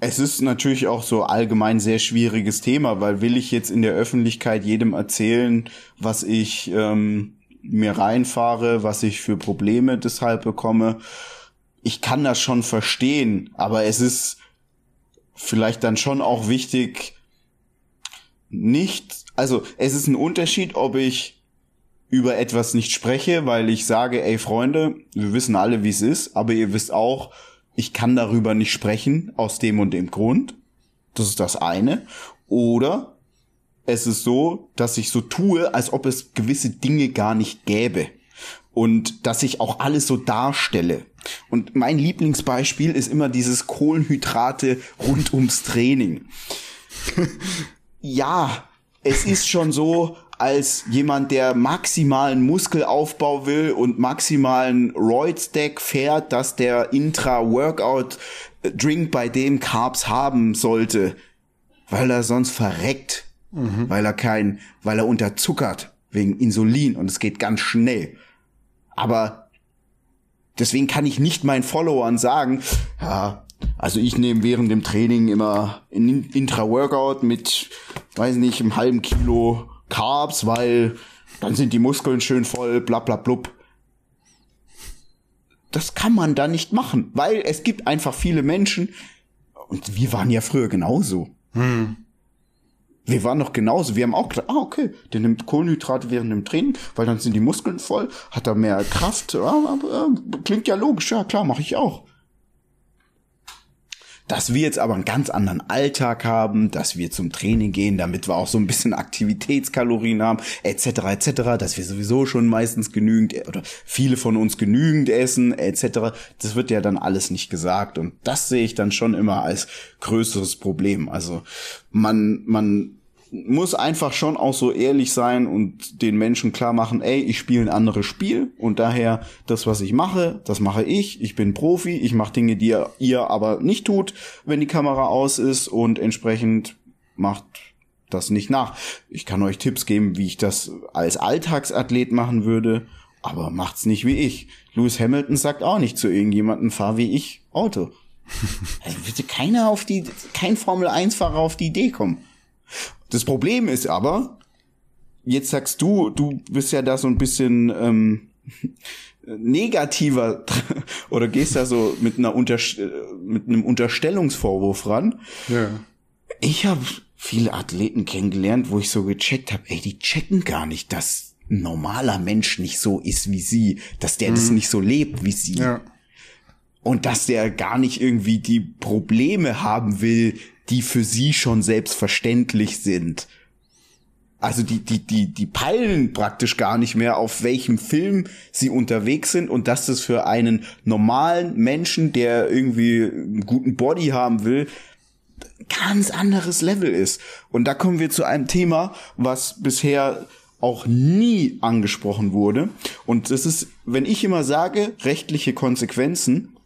es ist natürlich auch so allgemein sehr schwieriges Thema, weil will ich jetzt in der Öffentlichkeit jedem erzählen, was ich ähm, mir reinfahre, was ich für Probleme deshalb bekomme. Ich kann das schon verstehen, aber es ist vielleicht dann schon auch wichtig, nicht, also es ist ein Unterschied, ob ich über etwas nicht spreche, weil ich sage, ey Freunde, wir wissen alle, wie es ist, aber ihr wisst auch, ich kann darüber nicht sprechen aus dem und dem Grund. Das ist das eine. Oder es ist so, dass ich so tue, als ob es gewisse Dinge gar nicht gäbe. Und dass ich auch alles so darstelle. Und mein Lieblingsbeispiel ist immer dieses Kohlenhydrate rund ums Training. ja, es ist schon so, als jemand, der maximalen Muskelaufbau will und maximalen Roid-Stack fährt, dass der Intra-Workout-Drink bei dem Carbs haben sollte, weil er sonst verreckt, mhm. weil er kein, weil er unterzuckert wegen Insulin und es geht ganz schnell. Aber deswegen kann ich nicht meinen Followern sagen, ja, also ich nehme während dem Training immer Intra-Workout mit, weiß nicht, einem halben Kilo Carbs, weil dann sind die Muskeln schön voll, bla bla blub. Das kann man da nicht machen, weil es gibt einfach viele Menschen, und wir waren ja früher genauso. Hm. Wir waren noch genauso. Wir haben auch gedacht, ah, okay, der nimmt Kohlenhydrate während dem Training, weil dann sind die Muskeln voll, hat er mehr Kraft. Ja, klingt ja logisch, ja klar, mache ich auch. Dass wir jetzt aber einen ganz anderen Alltag haben, dass wir zum Training gehen, damit wir auch so ein bisschen Aktivitätskalorien haben, etc., etc., dass wir sowieso schon meistens genügend oder viele von uns genügend essen, etc., das wird ja dann alles nicht gesagt und das sehe ich dann schon immer als größeres Problem. Also man, man muss einfach schon auch so ehrlich sein und den Menschen klar machen, ey, ich spiele ein anderes Spiel und daher das, was ich mache, das mache ich. Ich bin Profi, ich mache Dinge, die ihr, ihr aber nicht tut, wenn die Kamera aus ist und entsprechend macht das nicht nach. Ich kann euch Tipps geben, wie ich das als Alltagsathlet machen würde, aber macht's nicht wie ich. Lewis Hamilton sagt auch nicht zu irgendjemandem, fahr wie ich Auto. Also würde keiner auf die, kein Formel 1-Fahrer auf die Idee kommen. Das Problem ist aber, jetzt sagst du, du bist ja da so ein bisschen ähm, negativer oder gehst da so mit einer Unter mit einem Unterstellungsvorwurf ran. Ja. Ich habe viele Athleten kennengelernt, wo ich so gecheckt habe, ey, die checken gar nicht, dass ein normaler Mensch nicht so ist wie sie, dass der mhm. das nicht so lebt wie sie. Ja. Und dass der gar nicht irgendwie die Probleme haben will, die für sie schon selbstverständlich sind. Also die, die, die, die peilen praktisch gar nicht mehr, auf welchem Film sie unterwegs sind und dass das für einen normalen Menschen, der irgendwie einen guten Body haben will, ganz anderes Level ist. Und da kommen wir zu einem Thema, was bisher auch nie angesprochen wurde. Und das ist, wenn ich immer sage, rechtliche Konsequenzen,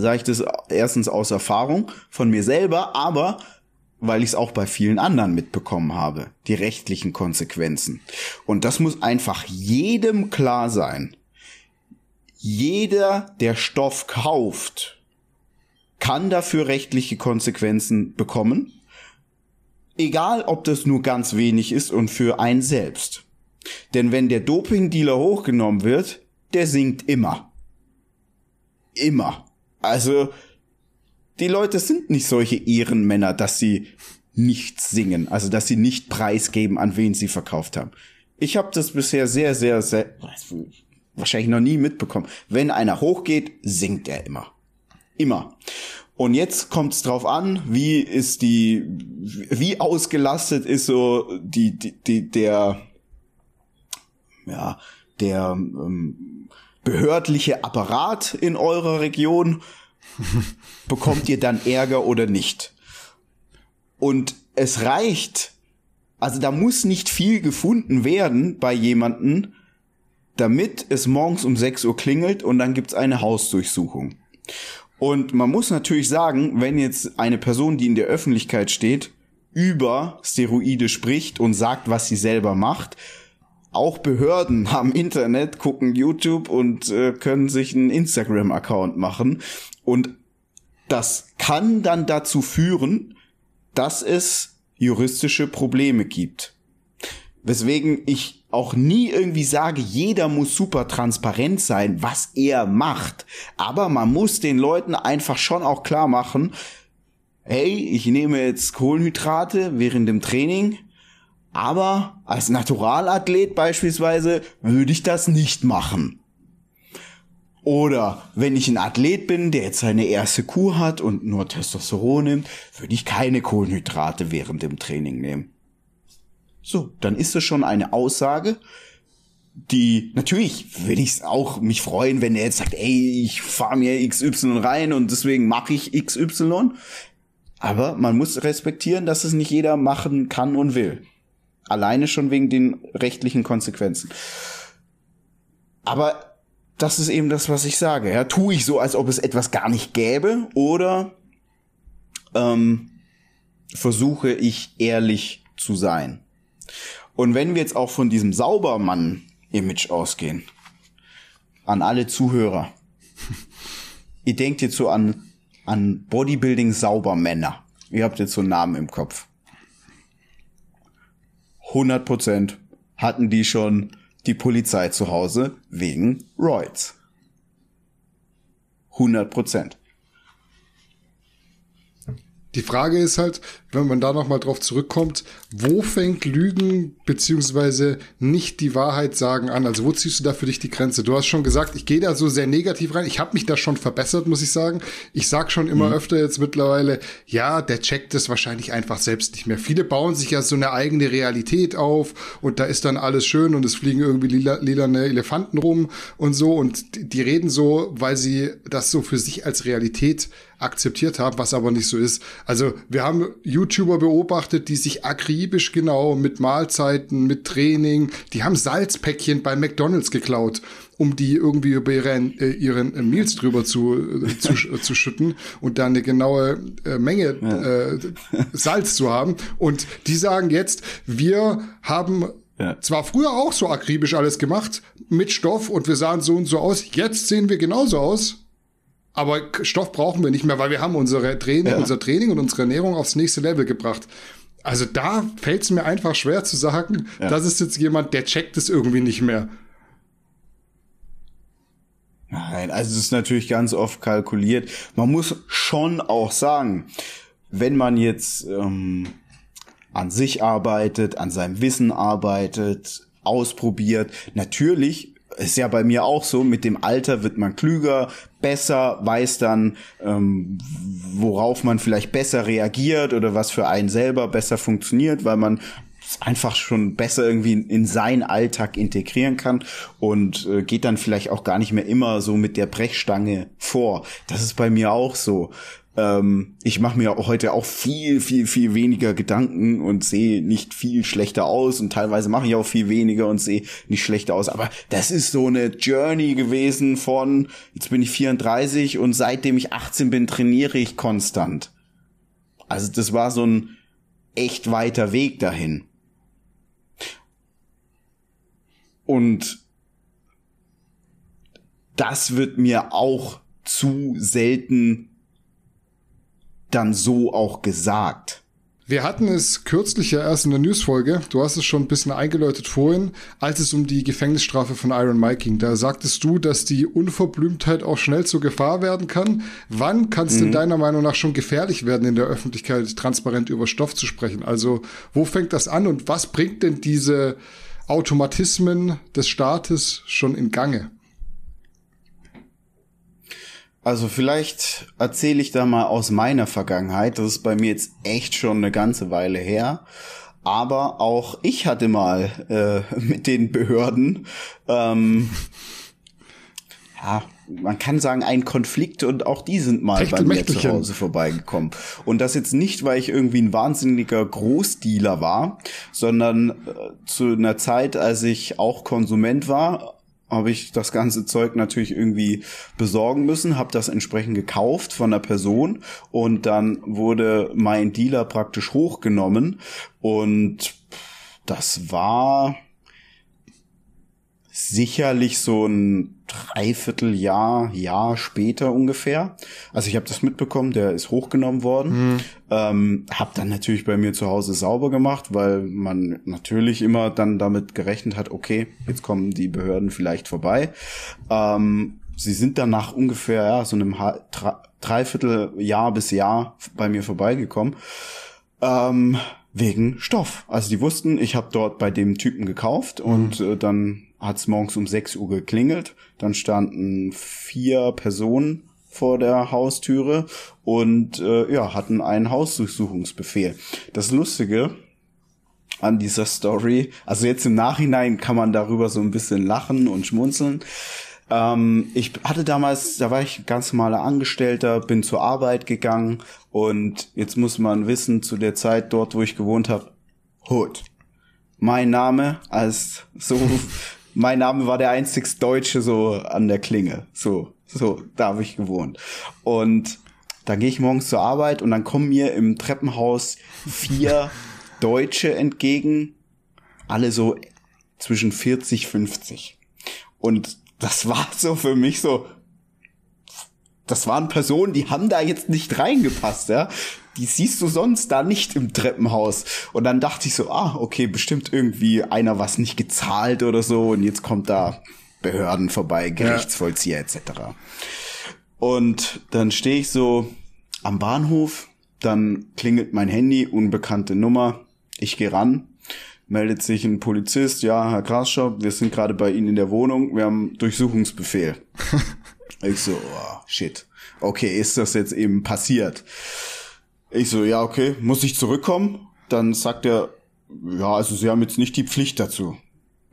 sage ich das erstens aus Erfahrung von mir selber, aber weil ich es auch bei vielen anderen mitbekommen habe, die rechtlichen Konsequenzen. Und das muss einfach jedem klar sein. Jeder, der Stoff kauft, kann dafür rechtliche Konsequenzen bekommen. Egal, ob das nur ganz wenig ist und für einen selbst. Denn wenn der Dopingdealer hochgenommen wird, der singt immer. Immer. Also, die Leute sind nicht solche Ehrenmänner, dass sie nicht singen, also dass sie nicht preisgeben, an wen sie verkauft haben. Ich habe das bisher sehr, sehr, sehr, wahrscheinlich noch nie mitbekommen. Wenn einer hochgeht, singt er immer. Immer. Und jetzt kommt es drauf an, wie ist die, wie ausgelastet ist so die, die, die der, ja, der ähm, behördliche Apparat in eurer Region, bekommt ihr dann Ärger oder nicht. Und es reicht, also da muss nicht viel gefunden werden bei jemanden, damit es morgens um 6 Uhr klingelt und dann gibt's eine Hausdurchsuchung. Und man muss natürlich sagen, wenn jetzt eine Person, die in der Öffentlichkeit steht, über Steroide spricht und sagt, was sie selber macht, auch Behörden haben Internet, gucken YouTube und äh, können sich einen Instagram-Account machen. Und das kann dann dazu führen, dass es juristische Probleme gibt. Weswegen ich auch nie irgendwie sage, jeder muss super transparent sein, was er macht. Aber man muss den Leuten einfach schon auch klar machen, hey, ich nehme jetzt Kohlenhydrate während dem Training, aber als Naturalathlet beispielsweise würde ich das nicht machen. Oder wenn ich ein Athlet bin, der jetzt seine erste Kur hat und nur Testosteron nimmt, würde ich keine Kohlenhydrate während dem Training nehmen. So, dann ist es schon eine Aussage, die natürlich will ich auch mich freuen, wenn er jetzt sagt, ey, ich fahre mir XY rein und deswegen mache ich XY. Aber man muss respektieren, dass es nicht jeder machen kann und will. Alleine schon wegen den rechtlichen Konsequenzen. Aber das ist eben das, was ich sage. Ja, tue ich so, als ob es etwas gar nicht gäbe, oder ähm, versuche ich ehrlich zu sein. Und wenn wir jetzt auch von diesem Saubermann-Image ausgehen, an alle Zuhörer, ihr denkt jetzt so an, an Bodybuilding-Saubermänner. Ihr habt jetzt so einen Namen im Kopf. 100% hatten die schon die Polizei zu Hause wegen Roids. 100 Prozent. Die Frage ist halt, wenn man da nochmal drauf zurückkommt, wo fängt Lügen beziehungsweise nicht die Wahrheit sagen an? Also wo ziehst du da für dich die Grenze? Du hast schon gesagt, ich gehe da so sehr negativ rein. Ich habe mich da schon verbessert, muss ich sagen. Ich sag schon immer mhm. öfter jetzt mittlerweile, ja, der checkt das wahrscheinlich einfach selbst nicht mehr. Viele bauen sich ja so eine eigene Realität auf und da ist dann alles schön und es fliegen irgendwie lila, lilane Elefanten rum und so und die reden so, weil sie das so für sich als Realität akzeptiert haben, was aber nicht so ist. Also wir haben YouTuber beobachtet, die sich akribisch genau mit Mahlzeiten, mit Training, die haben Salzpäckchen bei McDonald's geklaut um die irgendwie über ihren, äh, ihren äh, Meals drüber zu, äh, zu, äh, zu schütten und da eine genaue äh, Menge ja. äh, Salz zu haben. Und die sagen jetzt, wir haben ja. zwar früher auch so akribisch alles gemacht mit Stoff und wir sahen so und so aus, jetzt sehen wir genauso aus. Aber Stoff brauchen wir nicht mehr, weil wir haben unsere Training, ja. unser Training und unsere Ernährung aufs nächste Level gebracht. Also da fällt es mir einfach schwer zu sagen, ja. das ist jetzt jemand, der checkt es irgendwie nicht mehr. Nein, also es ist natürlich ganz oft kalkuliert. Man muss schon auch sagen, wenn man jetzt ähm, an sich arbeitet, an seinem Wissen arbeitet, ausprobiert, natürlich ist ja bei mir auch so, mit dem Alter wird man klüger, besser, weiß dann, ähm, worauf man vielleicht besser reagiert oder was für einen selber besser funktioniert, weil man einfach schon besser irgendwie in, in seinen Alltag integrieren kann und äh, geht dann vielleicht auch gar nicht mehr immer so mit der Brechstange vor. Das ist bei mir auch so. Ähm, ich mache mir heute auch viel, viel, viel weniger Gedanken und sehe nicht viel schlechter aus und teilweise mache ich auch viel weniger und sehe nicht schlechter aus. Aber das ist so eine Journey gewesen von, jetzt bin ich 34 und seitdem ich 18 bin, trainiere ich konstant. Also das war so ein echt weiter Weg dahin. Und das wird mir auch zu selten dann so auch gesagt. Wir hatten es kürzlich ja erst in der Newsfolge, du hast es schon ein bisschen eingeläutet vorhin, als es um die Gefängnisstrafe von Iron Mike ging. Da sagtest du, dass die Unverblümtheit auch schnell zur Gefahr werden kann. Wann kann es mhm. denn deiner Meinung nach schon gefährlich werden, in der Öffentlichkeit transparent über Stoff zu sprechen? Also wo fängt das an und was bringt denn diese Automatismen des Staates schon in Gange? Also vielleicht erzähle ich da mal aus meiner Vergangenheit. Das ist bei mir jetzt echt schon eine ganze Weile her. Aber auch ich hatte mal äh, mit den Behörden, ähm, ja, man kann sagen, ein Konflikt und auch die sind mal bei mir zu Hause vorbeigekommen. Und das jetzt nicht, weil ich irgendwie ein wahnsinniger Großdealer war, sondern äh, zu einer Zeit, als ich auch Konsument war, habe ich das ganze Zeug natürlich irgendwie besorgen müssen, habe das entsprechend gekauft von der Person und dann wurde mein Dealer praktisch hochgenommen und das war sicherlich so ein Dreivierteljahr, Jahr später ungefähr. Also ich habe das mitbekommen, der ist hochgenommen worden. Mhm. Ähm, hab dann natürlich bei mir zu Hause sauber gemacht, weil man natürlich immer dann damit gerechnet hat, okay, jetzt kommen die Behörden vielleicht vorbei. Ähm, sie sind dann nach ungefähr ja, so einem Dreivierteljahr bis Jahr bei mir vorbeigekommen. Ähm, wegen Stoff. Also die wussten, ich habe dort bei dem Typen gekauft mhm. und äh, dann hat es morgens um 6 Uhr geklingelt. Dann standen vier Personen vor der Haustüre und äh, ja, hatten einen Hausdurchsuchungsbefehl. Das Lustige an dieser Story, also jetzt im Nachhinein kann man darüber so ein bisschen lachen und schmunzeln. Ähm, ich hatte damals, da war ich ganz normaler Angestellter, bin zur Arbeit gegangen und jetzt muss man wissen, zu der Zeit dort, wo ich gewohnt habe, Hood. Mein Name als so mein Name war der einzig Deutsche so an der Klinge. So, so, da habe ich gewohnt. Und dann gehe ich morgens zur Arbeit und dann kommen mir im Treppenhaus vier Deutsche entgegen, alle so zwischen 40, 50. Und das war so für mich so, das waren Personen, die haben da jetzt nicht reingepasst, ja. Die siehst du sonst da nicht im Treppenhaus. Und dann dachte ich so, ah, okay, bestimmt irgendwie einer was nicht gezahlt oder so und jetzt kommt da Behörden vorbei, Gerichtsvollzieher etc. Und dann stehe ich so am Bahnhof, dann klingelt mein Handy, unbekannte Nummer. Ich gehe ran, meldet sich ein Polizist, ja, Herr Grasschop, wir sind gerade bei Ihnen in der Wohnung, wir haben Durchsuchungsbefehl. ich so, oh, shit. Okay, ist das jetzt eben passiert? Ich so, ja, okay, muss ich zurückkommen? Dann sagt er, ja, also Sie haben jetzt nicht die Pflicht dazu.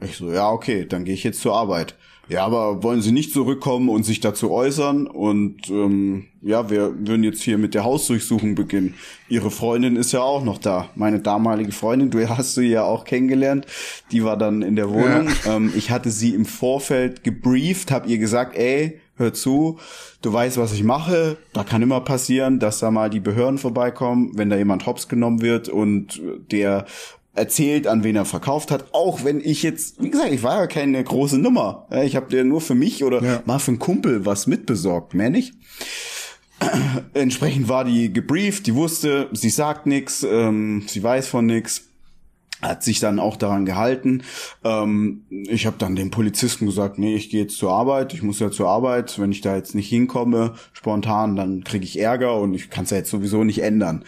Ich so, ja, okay, dann gehe ich jetzt zur Arbeit. Ja, aber wollen Sie nicht zurückkommen und sich dazu äußern? Und ähm, ja, wir würden jetzt hier mit der Hausdurchsuchung beginnen. Ihre Freundin ist ja auch noch da. Meine damalige Freundin, du hast sie ja auch kennengelernt. Die war dann in der Wohnung. Ja. Ähm, ich hatte sie im Vorfeld gebrieft, habe ihr gesagt, ey, hör zu, du weißt, was ich mache. Da kann immer passieren, dass da mal die Behörden vorbeikommen, wenn da jemand hops genommen wird und der erzählt, an wen er verkauft hat, auch wenn ich jetzt, wie gesagt, ich war ja keine große Nummer. Ich habe dir nur für mich oder ja. mal für einen Kumpel was mitbesorgt, mehr nicht. Entsprechend war die gebrieft, die wusste, sie sagt nichts, ähm, sie weiß von nichts hat sich dann auch daran gehalten. Ähm, ich habe dann dem Polizisten gesagt, nee, ich gehe jetzt zur Arbeit, ich muss ja zur Arbeit. Wenn ich da jetzt nicht hinkomme, spontan, dann kriege ich Ärger und ich kann es ja jetzt sowieso nicht ändern.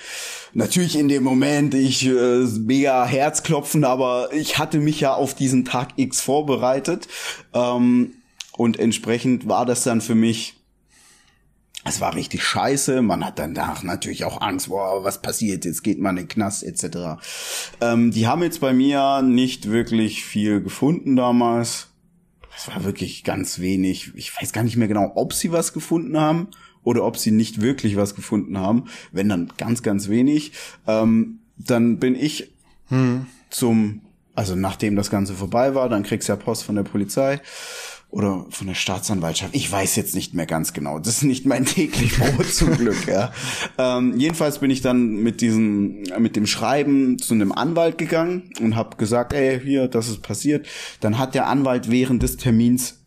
Natürlich in dem Moment, ich äh, mega Herzklopfen, aber ich hatte mich ja auf diesen Tag X vorbereitet ähm, und entsprechend war das dann für mich es war richtig scheiße. Man hat danach natürlich auch Angst, boah, was passiert jetzt, geht man in den Knast etc. Ähm, die haben jetzt bei mir nicht wirklich viel gefunden damals. Es war wirklich ganz wenig. Ich weiß gar nicht mehr genau, ob sie was gefunden haben oder ob sie nicht wirklich was gefunden haben. Wenn dann ganz, ganz wenig. Ähm, dann bin ich hm. zum, also nachdem das Ganze vorbei war, dann kriegst du ja Post von der Polizei oder von der Staatsanwaltschaft. Ich weiß jetzt nicht mehr ganz genau. Das ist nicht mein täglich Brot zum Glück. Ja. Ähm, jedenfalls bin ich dann mit diesem, mit dem Schreiben zu einem Anwalt gegangen und habe gesagt, ey, hier, das ist passiert. Dann hat der Anwalt während des Termins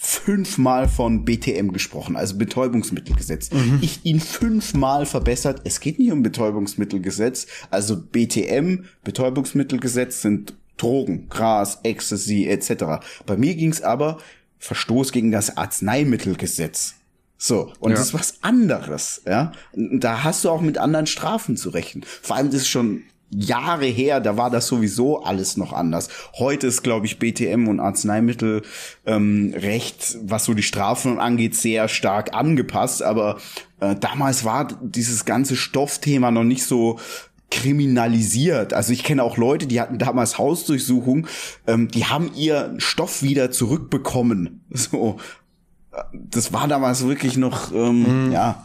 fünfmal von BTM gesprochen, also Betäubungsmittelgesetz. Mhm. Ich ihn fünfmal verbessert. Es geht nicht um Betäubungsmittelgesetz. Also BTM, Betäubungsmittelgesetz sind Drogen, Gras, Ecstasy etc. Bei mir ging's aber Verstoß gegen das Arzneimittelgesetz. So, und ja. das ist was anderes, ja. Da hast du auch mit anderen Strafen zu rechnen. Vor allem, das ist schon Jahre her, da war das sowieso alles noch anders. Heute ist, glaube ich, BTM und Arzneimittelrecht, ähm, was so die Strafen angeht, sehr stark angepasst. Aber äh, damals war dieses ganze Stoffthema noch nicht so kriminalisiert. Also ich kenne auch Leute, die hatten damals Hausdurchsuchung, ähm, die haben ihr Stoff wieder zurückbekommen. So, das war damals wirklich noch, ähm, mhm. ja,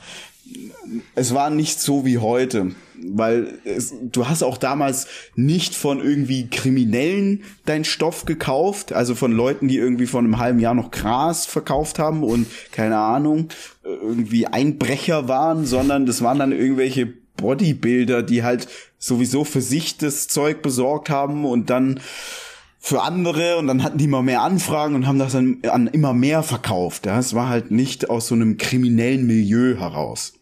es war nicht so wie heute, weil es, du hast auch damals nicht von irgendwie Kriminellen deinen Stoff gekauft, also von Leuten, die irgendwie vor einem halben Jahr noch Gras verkauft haben und keine Ahnung, irgendwie Einbrecher waren, sondern das waren dann irgendwelche Bodybuilder, die halt sowieso für sich das Zeug besorgt haben und dann für andere und dann hatten die immer mehr Anfragen und haben das dann an immer mehr verkauft. Ja, es war halt nicht aus so einem kriminellen Milieu heraus.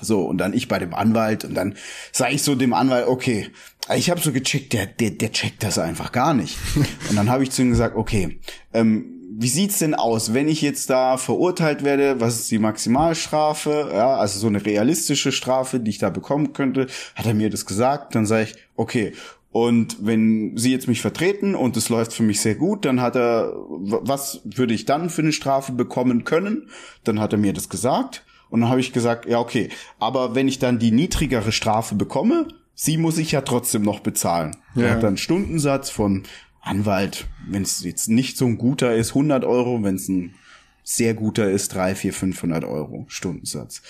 So, und dann ich bei dem Anwalt und dann sage ich so dem Anwalt, okay, ich habe so gecheckt, der, der, der checkt das einfach gar nicht. Und dann habe ich zu ihm gesagt, okay, ähm, wie sieht's denn aus, wenn ich jetzt da verurteilt werde? Was ist die Maximalstrafe? Ja, also so eine realistische Strafe, die ich da bekommen könnte. Hat er mir das gesagt? Dann sage ich, okay. Und wenn Sie jetzt mich vertreten und es läuft für mich sehr gut, dann hat er, was würde ich dann für eine Strafe bekommen können? Dann hat er mir das gesagt. Und dann habe ich gesagt, ja, okay. Aber wenn ich dann die niedrigere Strafe bekomme, sie muss ich ja trotzdem noch bezahlen. Ja. Er hat dann einen Stundensatz von Anwalt, wenn es jetzt nicht so ein guter ist, 100 Euro, wenn es ein sehr guter ist, 3, 4, 500 Euro Stundensatz.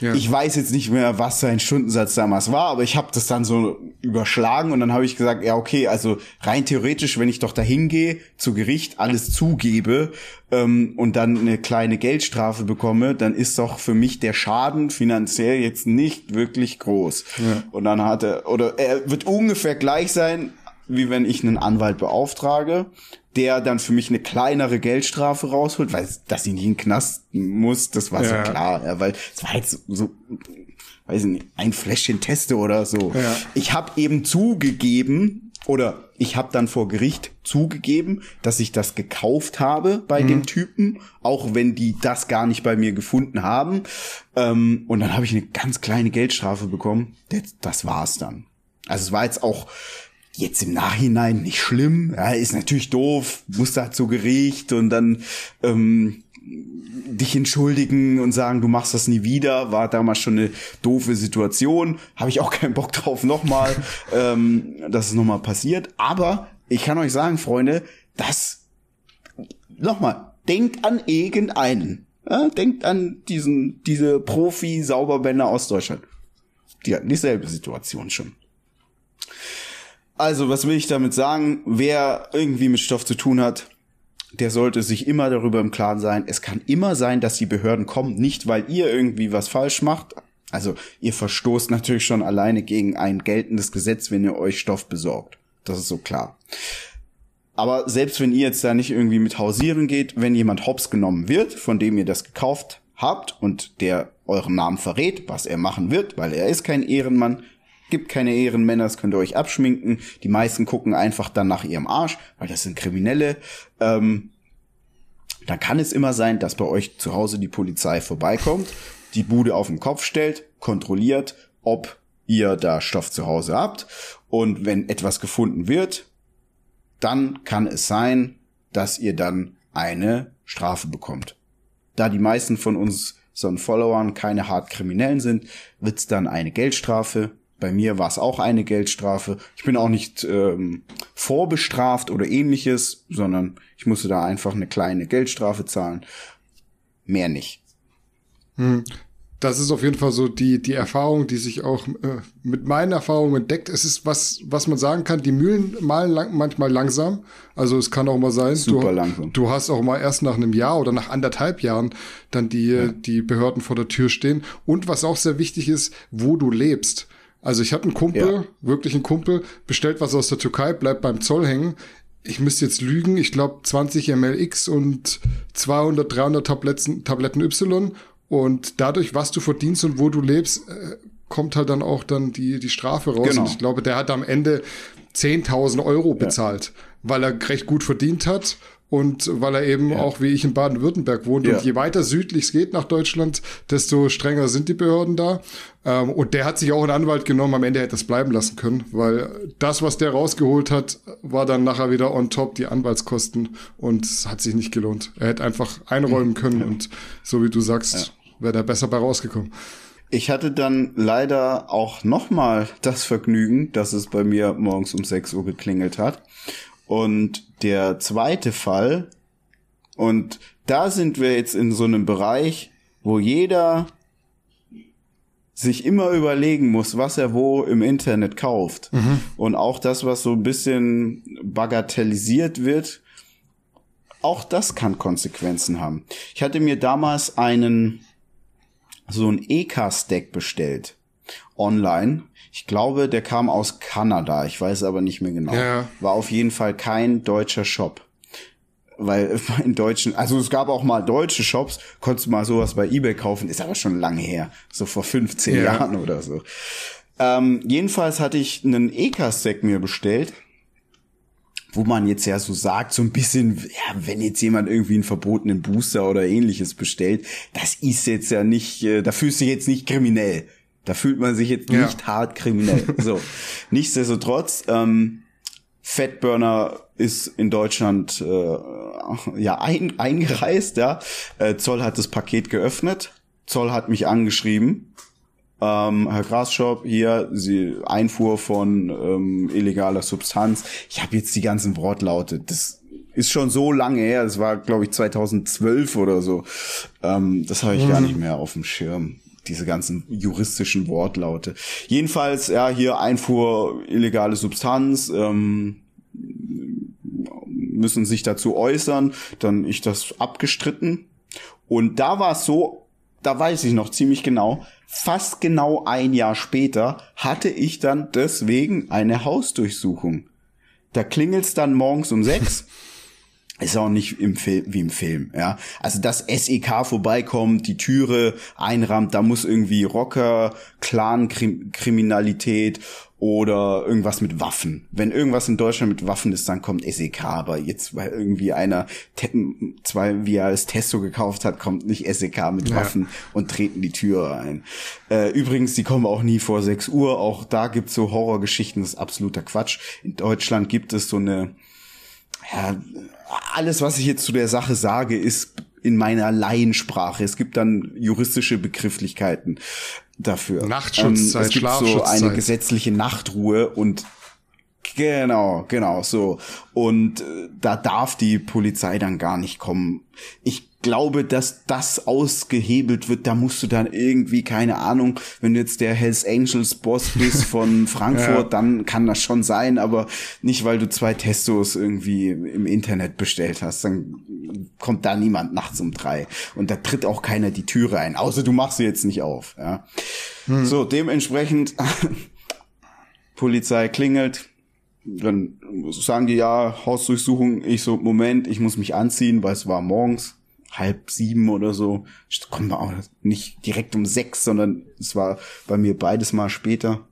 Ja. Ich weiß jetzt nicht mehr, was sein Stundensatz damals war, aber ich habe das dann so überschlagen und dann habe ich gesagt, ja okay, also rein theoretisch, wenn ich doch dahin gehe, zu Gericht alles zugebe ähm, und dann eine kleine Geldstrafe bekomme, dann ist doch für mich der Schaden finanziell jetzt nicht wirklich groß. Ja. Und dann hat er, oder er wird ungefähr gleich sein, wie wenn ich einen Anwalt beauftrage, der dann für mich eine kleinere Geldstrafe rausholt, weil dass ich nicht in den Knast muss, das war Ja. so klar, ja, weil es war jetzt so, weiß ich nicht, ein Fläschchen Teste oder so. Ja. Ich habe eben zugegeben oder ich habe dann vor Gericht zugegeben, dass ich das gekauft habe bei Mhm. dem Typen, auch wenn die das gar nicht bei mir gefunden haben. Ähm, und dann habe ich eine ganz kleine Geldstrafe bekommen. Das, das war's dann. Also es war jetzt auch jetzt im Nachhinein nicht schlimm. Ja, ist natürlich doof, musst da zu Gericht und dann ähm, dich entschuldigen und sagen, du machst das nie wieder, war damals schon eine doofe Situation. Habe ich auch keinen Bock drauf nochmal, ähm, dass es nochmal passiert. Aber ich kann euch sagen, Freunde, das nochmal, denkt an irgendeinen. Ja, denkt an diesen, diese Profi-Sauberbänder aus Deutschland. Die hatten dieselbe Situation schon. Also, was will ich damit sagen? Wer irgendwie mit Stoff zu tun hat, der sollte sich immer darüber im Klaren sein. Es kann immer sein, dass die Behörden kommen, nicht weil ihr irgendwie was falsch macht. Also, ihr verstoßt natürlich schon alleine gegen ein geltendes Gesetz, wenn ihr euch Stoff besorgt. Das ist so klar. Aber selbst wenn ihr jetzt da nicht irgendwie mit hausieren geht, wenn jemand hops genommen wird, von dem ihr das gekauft habt und der euren Namen verrät, was er machen wird, weil er ist kein Ehrenmann, gibt keine Ehrenmänner, das könnt ihr euch abschminken. Die meisten gucken einfach dann nach ihrem Arsch, weil das sind Kriminelle. Ähm, dann kann es immer sein, dass bei euch zu Hause die Polizei vorbeikommt, die Bude auf den Kopf stellt, kontrolliert, ob ihr da Stoff zu Hause habt. Und wenn etwas gefunden wird, dann kann es sein, dass ihr dann eine Strafe bekommt. Da die meisten von uns so Followern keine hart Kriminellen sind, wird's dann eine Geldstrafe. Bei mir war es auch eine Geldstrafe. Ich bin auch nicht ähm, vorbestraft oder ähnliches, sondern ich musste da einfach eine kleine Geldstrafe zahlen. Mehr nicht. Das ist auf jeden Fall so die, die Erfahrung, die sich auch äh, mit meinen Erfahrungen entdeckt. Es ist was, was man sagen kann, die Mühlen malen lang, manchmal langsam. Also es kann auch mal sein, Super du, langsam. du hast auch mal erst nach einem Jahr oder nach anderthalb Jahren dann die, die Behörden vor der Tür stehen. Und was auch sehr wichtig ist, wo du lebst. Also ich hatte einen Kumpel, Ja. wirklich einen Kumpel, bestellt was aus der Türkei, bleibt beim Zoll hängen. Ich müsste jetzt lügen, ich glaube 20 mlx und 200, 300 Tabletten, Tabletten Y. Und dadurch, was du verdienst und wo du lebst, äh, kommt halt dann auch dann die, die Strafe raus. Genau. Und ich glaube, der hat am Ende 10.000 Euro bezahlt, weil er recht gut verdient hat und weil er eben auch wie ich in Baden-Württemberg wohnt. Ja. Und je weiter südlich es geht nach Deutschland, desto strenger sind die Behörden da. Ähm, und der hat sich auch einen Anwalt genommen. Am Ende hätte er es bleiben lassen können, weil das, was der rausgeholt hat, war dann nachher wieder on top die Anwaltskosten und es hat sich nicht gelohnt. Er hätte einfach einräumen können und so wie du sagst, wäre der besser bei rausgekommen. Ich hatte dann leider auch nochmal das Vergnügen, dass es bei mir morgens um 6 Uhr geklingelt hat. Und der zweite Fall, und da sind wir jetzt in so einem Bereich, wo jeder sich immer überlegen muss, was er wo im Internet kauft. Und auch das, was so ein bisschen bagatellisiert wird, auch das kann Konsequenzen haben. Ich hatte mir damals einen so ein EK-Stack bestellt. Online. Ich glaube, der kam aus Kanada. Ich weiß aber nicht mehr genau. Ja. War auf jeden Fall kein deutscher Shop. Weil in deutschen, also es gab auch mal deutsche Shops, konntest du mal sowas bei eBay kaufen, ist aber schon lange her. So vor 15 Ja. Jahren oder so. Ähm, jedenfalls hatte ich einen EK-Stack mir bestellt wo man jetzt ja so sagt, so ein bisschen, ja, wenn jetzt jemand irgendwie einen verbotenen Booster oder ähnliches bestellt, das ist jetzt ja nicht, äh, da fühlst du dich jetzt nicht kriminell. Da fühlt man sich jetzt Ja. nicht hart kriminell. So. Nichtsdestotrotz, ähm, Fatburner ist in Deutschland äh, ja ein, eingereist, ja. Äh, Zoll hat das Paket geöffnet. Zoll hat mich angeschrieben. Ähm, Herr Grasschop, hier Sie Einfuhr von ähm, illegaler Substanz. Ich habe jetzt die ganzen Wortlaute. Das ist schon so lange her. Das war, glaube ich, 2012 oder so. Ähm, das habe ich gar nicht mehr auf dem Schirm. Diese ganzen juristischen Wortlaute. Jedenfalls, ja, hier Einfuhr illegale Substanz. Ähm, müssen sich dazu äußern. Dann ich das abgestritten. Und da war es so, da weiß ich noch ziemlich genau, fast genau ein Jahr später hatte ich dann deswegen eine Hausdurchsuchung. Da klingelt's dann morgens um sechs. Ist auch nicht im Film, wie im Film, ja. Also, dass SEK vorbeikommt, die Türe einrammt, da muss irgendwie Rocker, Clan-Kriminalität oder irgendwas mit Waffen. Wenn irgendwas in Deutschland mit Waffen ist, dann kommt SEK. Aber jetzt, weil irgendwie einer zwei, wie er als Testo gekauft hat, kommt nicht SEK mit Waffen ja. und treten die Tür ein. Äh, übrigens, die kommen auch nie vor 6 Uhr. Auch da gibt's so Horrorgeschichten. Das ist absoluter Quatsch. In Deutschland gibt es so eine, ja, alles, was ich jetzt zu der Sache sage, ist in meiner Laiensprache. Es gibt dann juristische Begrifflichkeiten dafür. Nachtschutzzeit, ähm, es gibt so eine gesetzliche Nachtruhe und genau, genau so. Und äh, da darf die Polizei dann gar nicht kommen. Ich glaube, dass das ausgehebelt wird, da musst du dann irgendwie, keine Ahnung, wenn du jetzt der Hells Angels Boss bist von Frankfurt, ja. dann kann das schon sein, aber nicht, weil du zwei Testos irgendwie im Internet bestellt hast, dann kommt da niemand nachts um drei und da tritt auch keiner die Türe ein, außer du machst sie jetzt nicht auf, ja. Hm. So, dementsprechend, Polizei klingelt, dann sagen die ja, Hausdurchsuchung, ich so, Moment, ich muss mich anziehen, weil es war morgens halb sieben oder so. Ich komme auch nicht direkt um sechs, sondern es war bei mir beides mal später.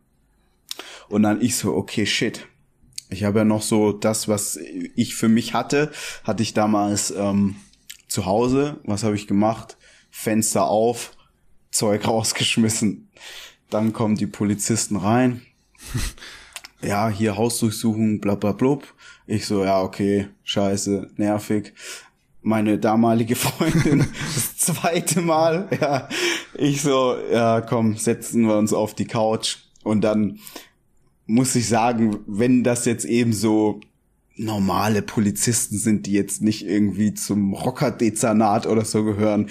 Und dann ich so, okay, shit. Ich habe ja noch so das, was ich für mich hatte, hatte ich damals ähm, zu Hause. Was habe ich gemacht? Fenster auf, Zeug rausgeschmissen. Dann kommen die Polizisten rein. ja, hier Hausdurchsuchung, bla bla blub. Ich so, ja, okay, scheiße, nervig meine damalige Freundin das zweite Mal. Ja, ich so, ja, komm, setzen wir uns auf die Couch. Und dann muss ich sagen, wenn das jetzt eben so normale Polizisten sind, die jetzt nicht irgendwie zum Rockerdezernat oder so gehören,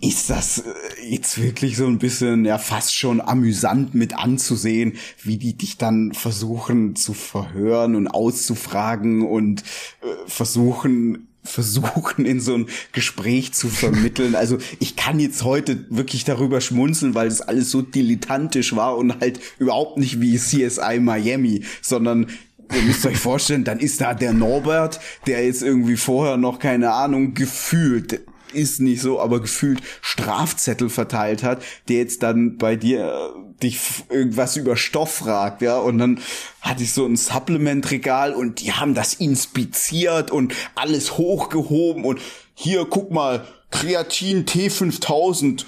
ist das äh, jetzt wirklich so ein bisschen, ja, fast schon amüsant mit anzusehen, wie die dich dann versuchen zu verhören und auszufragen und äh, versuchen versuchen, in so ein Gespräch zu vermitteln. Also ich kann jetzt heute wirklich darüber schmunzeln, weil das alles so dilettantisch war und halt überhaupt nicht wie CSI Miami, sondern ihr müsst euch vorstellen, dann ist da der Norbert, der jetzt irgendwie vorher noch keine Ahnung gefühlt ist nicht so, aber gefühlt Strafzettel verteilt hat, der jetzt dann bei dir äh, dich irgendwas über Stoff fragt, ja, und dann hatte ich so ein Supplement-Regal und die haben das inspiziert und alles hochgehoben und hier, guck mal, Kreatin T5000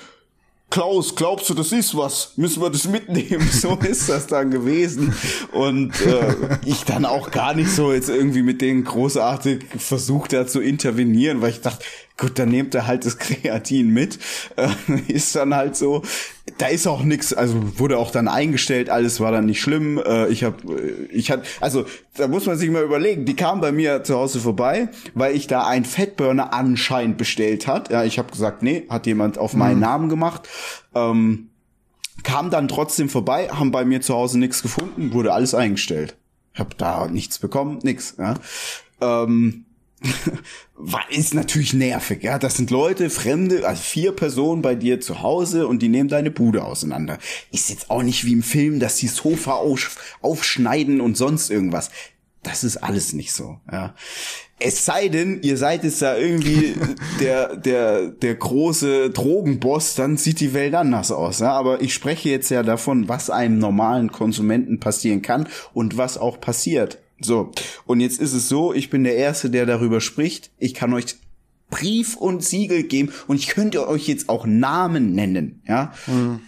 Klaus, glaubst du, das ist was? Müssen wir das mitnehmen? So ist das dann gewesen. Und äh, ich dann auch gar nicht so jetzt irgendwie mit denen großartig versucht da zu intervenieren, weil ich dachte, gut, dann nehmt er halt das Kreatin mit. Äh, ist dann halt so. Da ist auch nix, also wurde auch dann eingestellt, alles war dann nicht schlimm. Äh, ich habe, äh, ich hatte, also da muss man sich mal überlegen, die kam bei mir zu Hause vorbei, weil ich da einen Fettburner anscheinend bestellt hat. Ja, ich habe gesagt, nee, hat jemand auf meinen mhm. Namen gemacht. Ähm, kam dann trotzdem vorbei, haben bei mir zu Hause nichts gefunden, wurde alles eingestellt. Hab da nichts bekommen, nix. Ja. Ähm, ist natürlich nervig, ja. Das sind Leute, Fremde, also vier Personen bei dir zu Hause und die nehmen deine Bude auseinander. Ist jetzt auch nicht wie im Film, dass die Sofa auf, aufschneiden und sonst irgendwas. Das ist alles nicht so, ja. Es sei denn, ihr seid jetzt da irgendwie der, der, der große Drogenboss, dann sieht die Welt anders aus. Ja? Aber ich spreche jetzt ja davon, was einem normalen Konsumenten passieren kann und was auch passiert. So, und jetzt ist es so, ich bin der Erste, der darüber spricht. Ich kann euch Brief und Siegel geben und ich könnte euch jetzt auch Namen nennen, ja, mhm.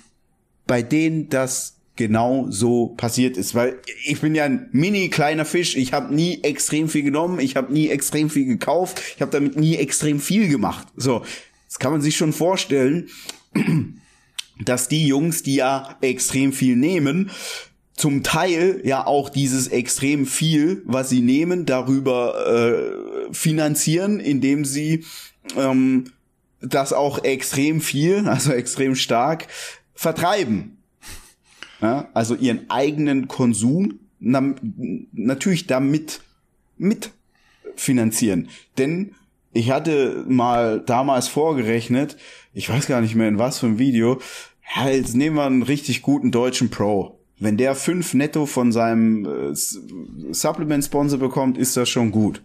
bei denen das genau so passiert ist, weil ich bin ja ein mini kleiner Fisch, ich habe nie extrem viel genommen, ich habe nie extrem viel gekauft, ich habe damit nie extrem viel gemacht. So, das kann man sich schon vorstellen, dass die Jungs, die ja extrem viel nehmen, zum Teil ja auch dieses extrem viel, was sie nehmen, darüber äh, finanzieren, indem sie ähm, das auch extrem viel, also extrem stark vertreiben. Ja, also ihren eigenen Konsum na, natürlich damit mit finanzieren. Denn ich hatte mal damals vorgerechnet, ich weiß gar nicht mehr in was für ein Video, ja, jetzt nehmen wir einen richtig guten deutschen Pro Wenn der fünf netto von seinem äh, Supplement-Sponsor bekommt, ist das schon gut.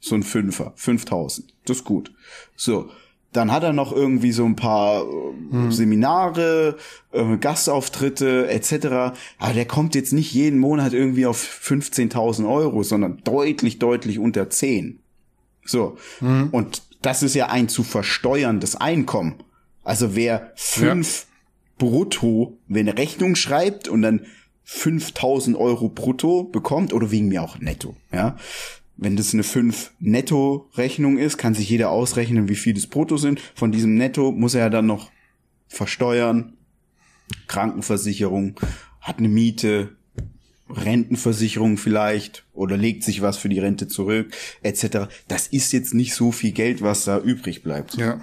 So ein Fünfer, 5000. Das ist gut. So. Dann hat er noch irgendwie so ein paar äh, hm. Seminare, äh, Gastauftritte etc. Aber der kommt jetzt nicht jeden Monat irgendwie auf 15.000 Euro, sondern deutlich, deutlich unter 10. So. Hm. Und das ist ja ein zu versteuerndes Einkommen. Also wer fünf. Brutto, wenn Rechnung schreibt und dann 5000 Euro brutto bekommt oder wegen mir auch netto, ja. Wenn das eine 5 Netto-Rechnung ist, kann sich jeder ausrechnen, wie viel das brutto sind. Von diesem Netto muss er ja dann noch versteuern, Krankenversicherung, hat eine Miete, Rentenversicherung vielleicht oder legt sich was für die Rente zurück, etc. Das ist jetzt nicht so viel Geld, was da übrig bleibt. Ja.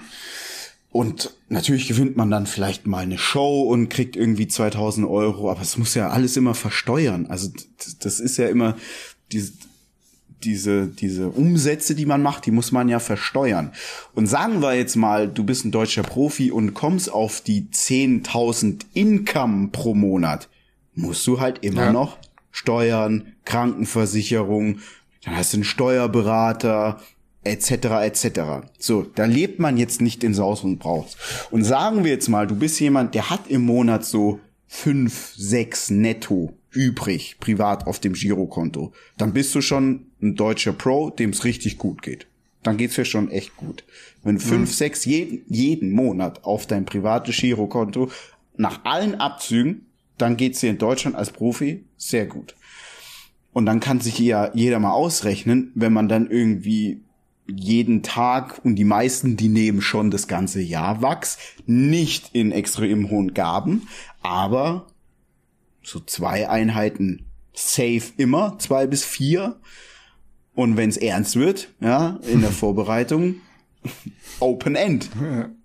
Und natürlich gewinnt man dann vielleicht mal eine Show und kriegt irgendwie 2000 Euro, aber es muss ja alles immer versteuern. Also das ist ja immer diese, diese, diese Umsätze, die man macht, die muss man ja versteuern. Und sagen wir jetzt mal, du bist ein deutscher Profi und kommst auf die 10.000 Income pro Monat, musst du halt immer ja. noch Steuern, Krankenversicherung, dann hast du einen Steuerberater, etc. etc. So, da lebt man jetzt nicht in Saus und Braus. Und sagen wir jetzt mal, du bist jemand, der hat im Monat so fünf, sechs netto übrig, privat auf dem Girokonto. Dann bist du schon ein deutscher Pro, dem es richtig gut geht. Dann geht's dir schon echt gut. Wenn fünf, mhm. sechs jeden, jeden Monat auf dein privates Girokonto nach allen Abzügen, dann geht's dir in Deutschland als Profi sehr gut. Und dann kann sich ja jeder mal ausrechnen, wenn man dann irgendwie jeden Tag und die meisten, die nehmen schon das ganze Jahr Wachs, nicht in extrem hohen Gaben, aber so zwei Einheiten safe immer, zwei bis vier. Und wenn es ernst wird, ja, in der Vorbereitung, Open End,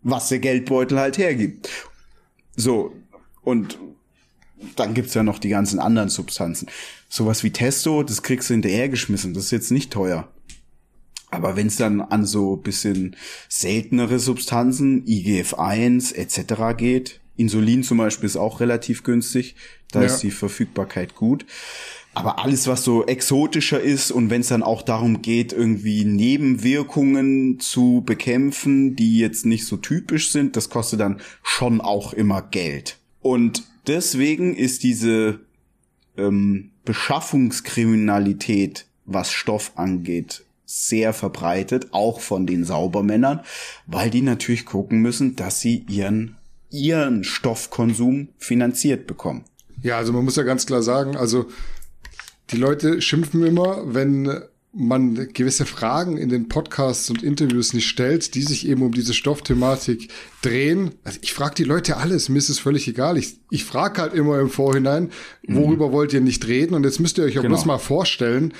was der Geldbeutel halt hergibt. So, und dann gibt's ja noch die ganzen anderen Substanzen. Sowas wie Testo, das kriegst du hinterhergeschmissen, das ist jetzt nicht teuer. Aber wenn es dann an so bisschen seltenere Substanzen, IGF-1 etc. geht, Insulin zum Beispiel ist auch relativ günstig, da ja. ist die Verfügbarkeit gut. Aber alles, was so exotischer ist und wenn es dann auch darum geht, irgendwie Nebenwirkungen zu bekämpfen, die jetzt nicht so typisch sind, das kostet dann schon auch immer Geld. Und deswegen ist diese ähm, Beschaffungskriminalität, was Stoff angeht, sehr verbreitet, auch von den Saubermännern, weil die natürlich gucken müssen, dass sie ihren, ihren Stoffkonsum finanziert bekommen. Ja, also man muss ja ganz klar sagen, also die Leute schimpfen immer, wenn man gewisse Fragen in den Podcasts und Interviews nicht stellt, die sich eben um diese Stoffthematik drehen. Also ich frage die Leute alles, mir ist es völlig egal. Ich, ich frage halt immer im Vorhinein, worüber mhm. wollt ihr nicht reden? Und jetzt müsst ihr euch auch genau. bloß mal vorstellen,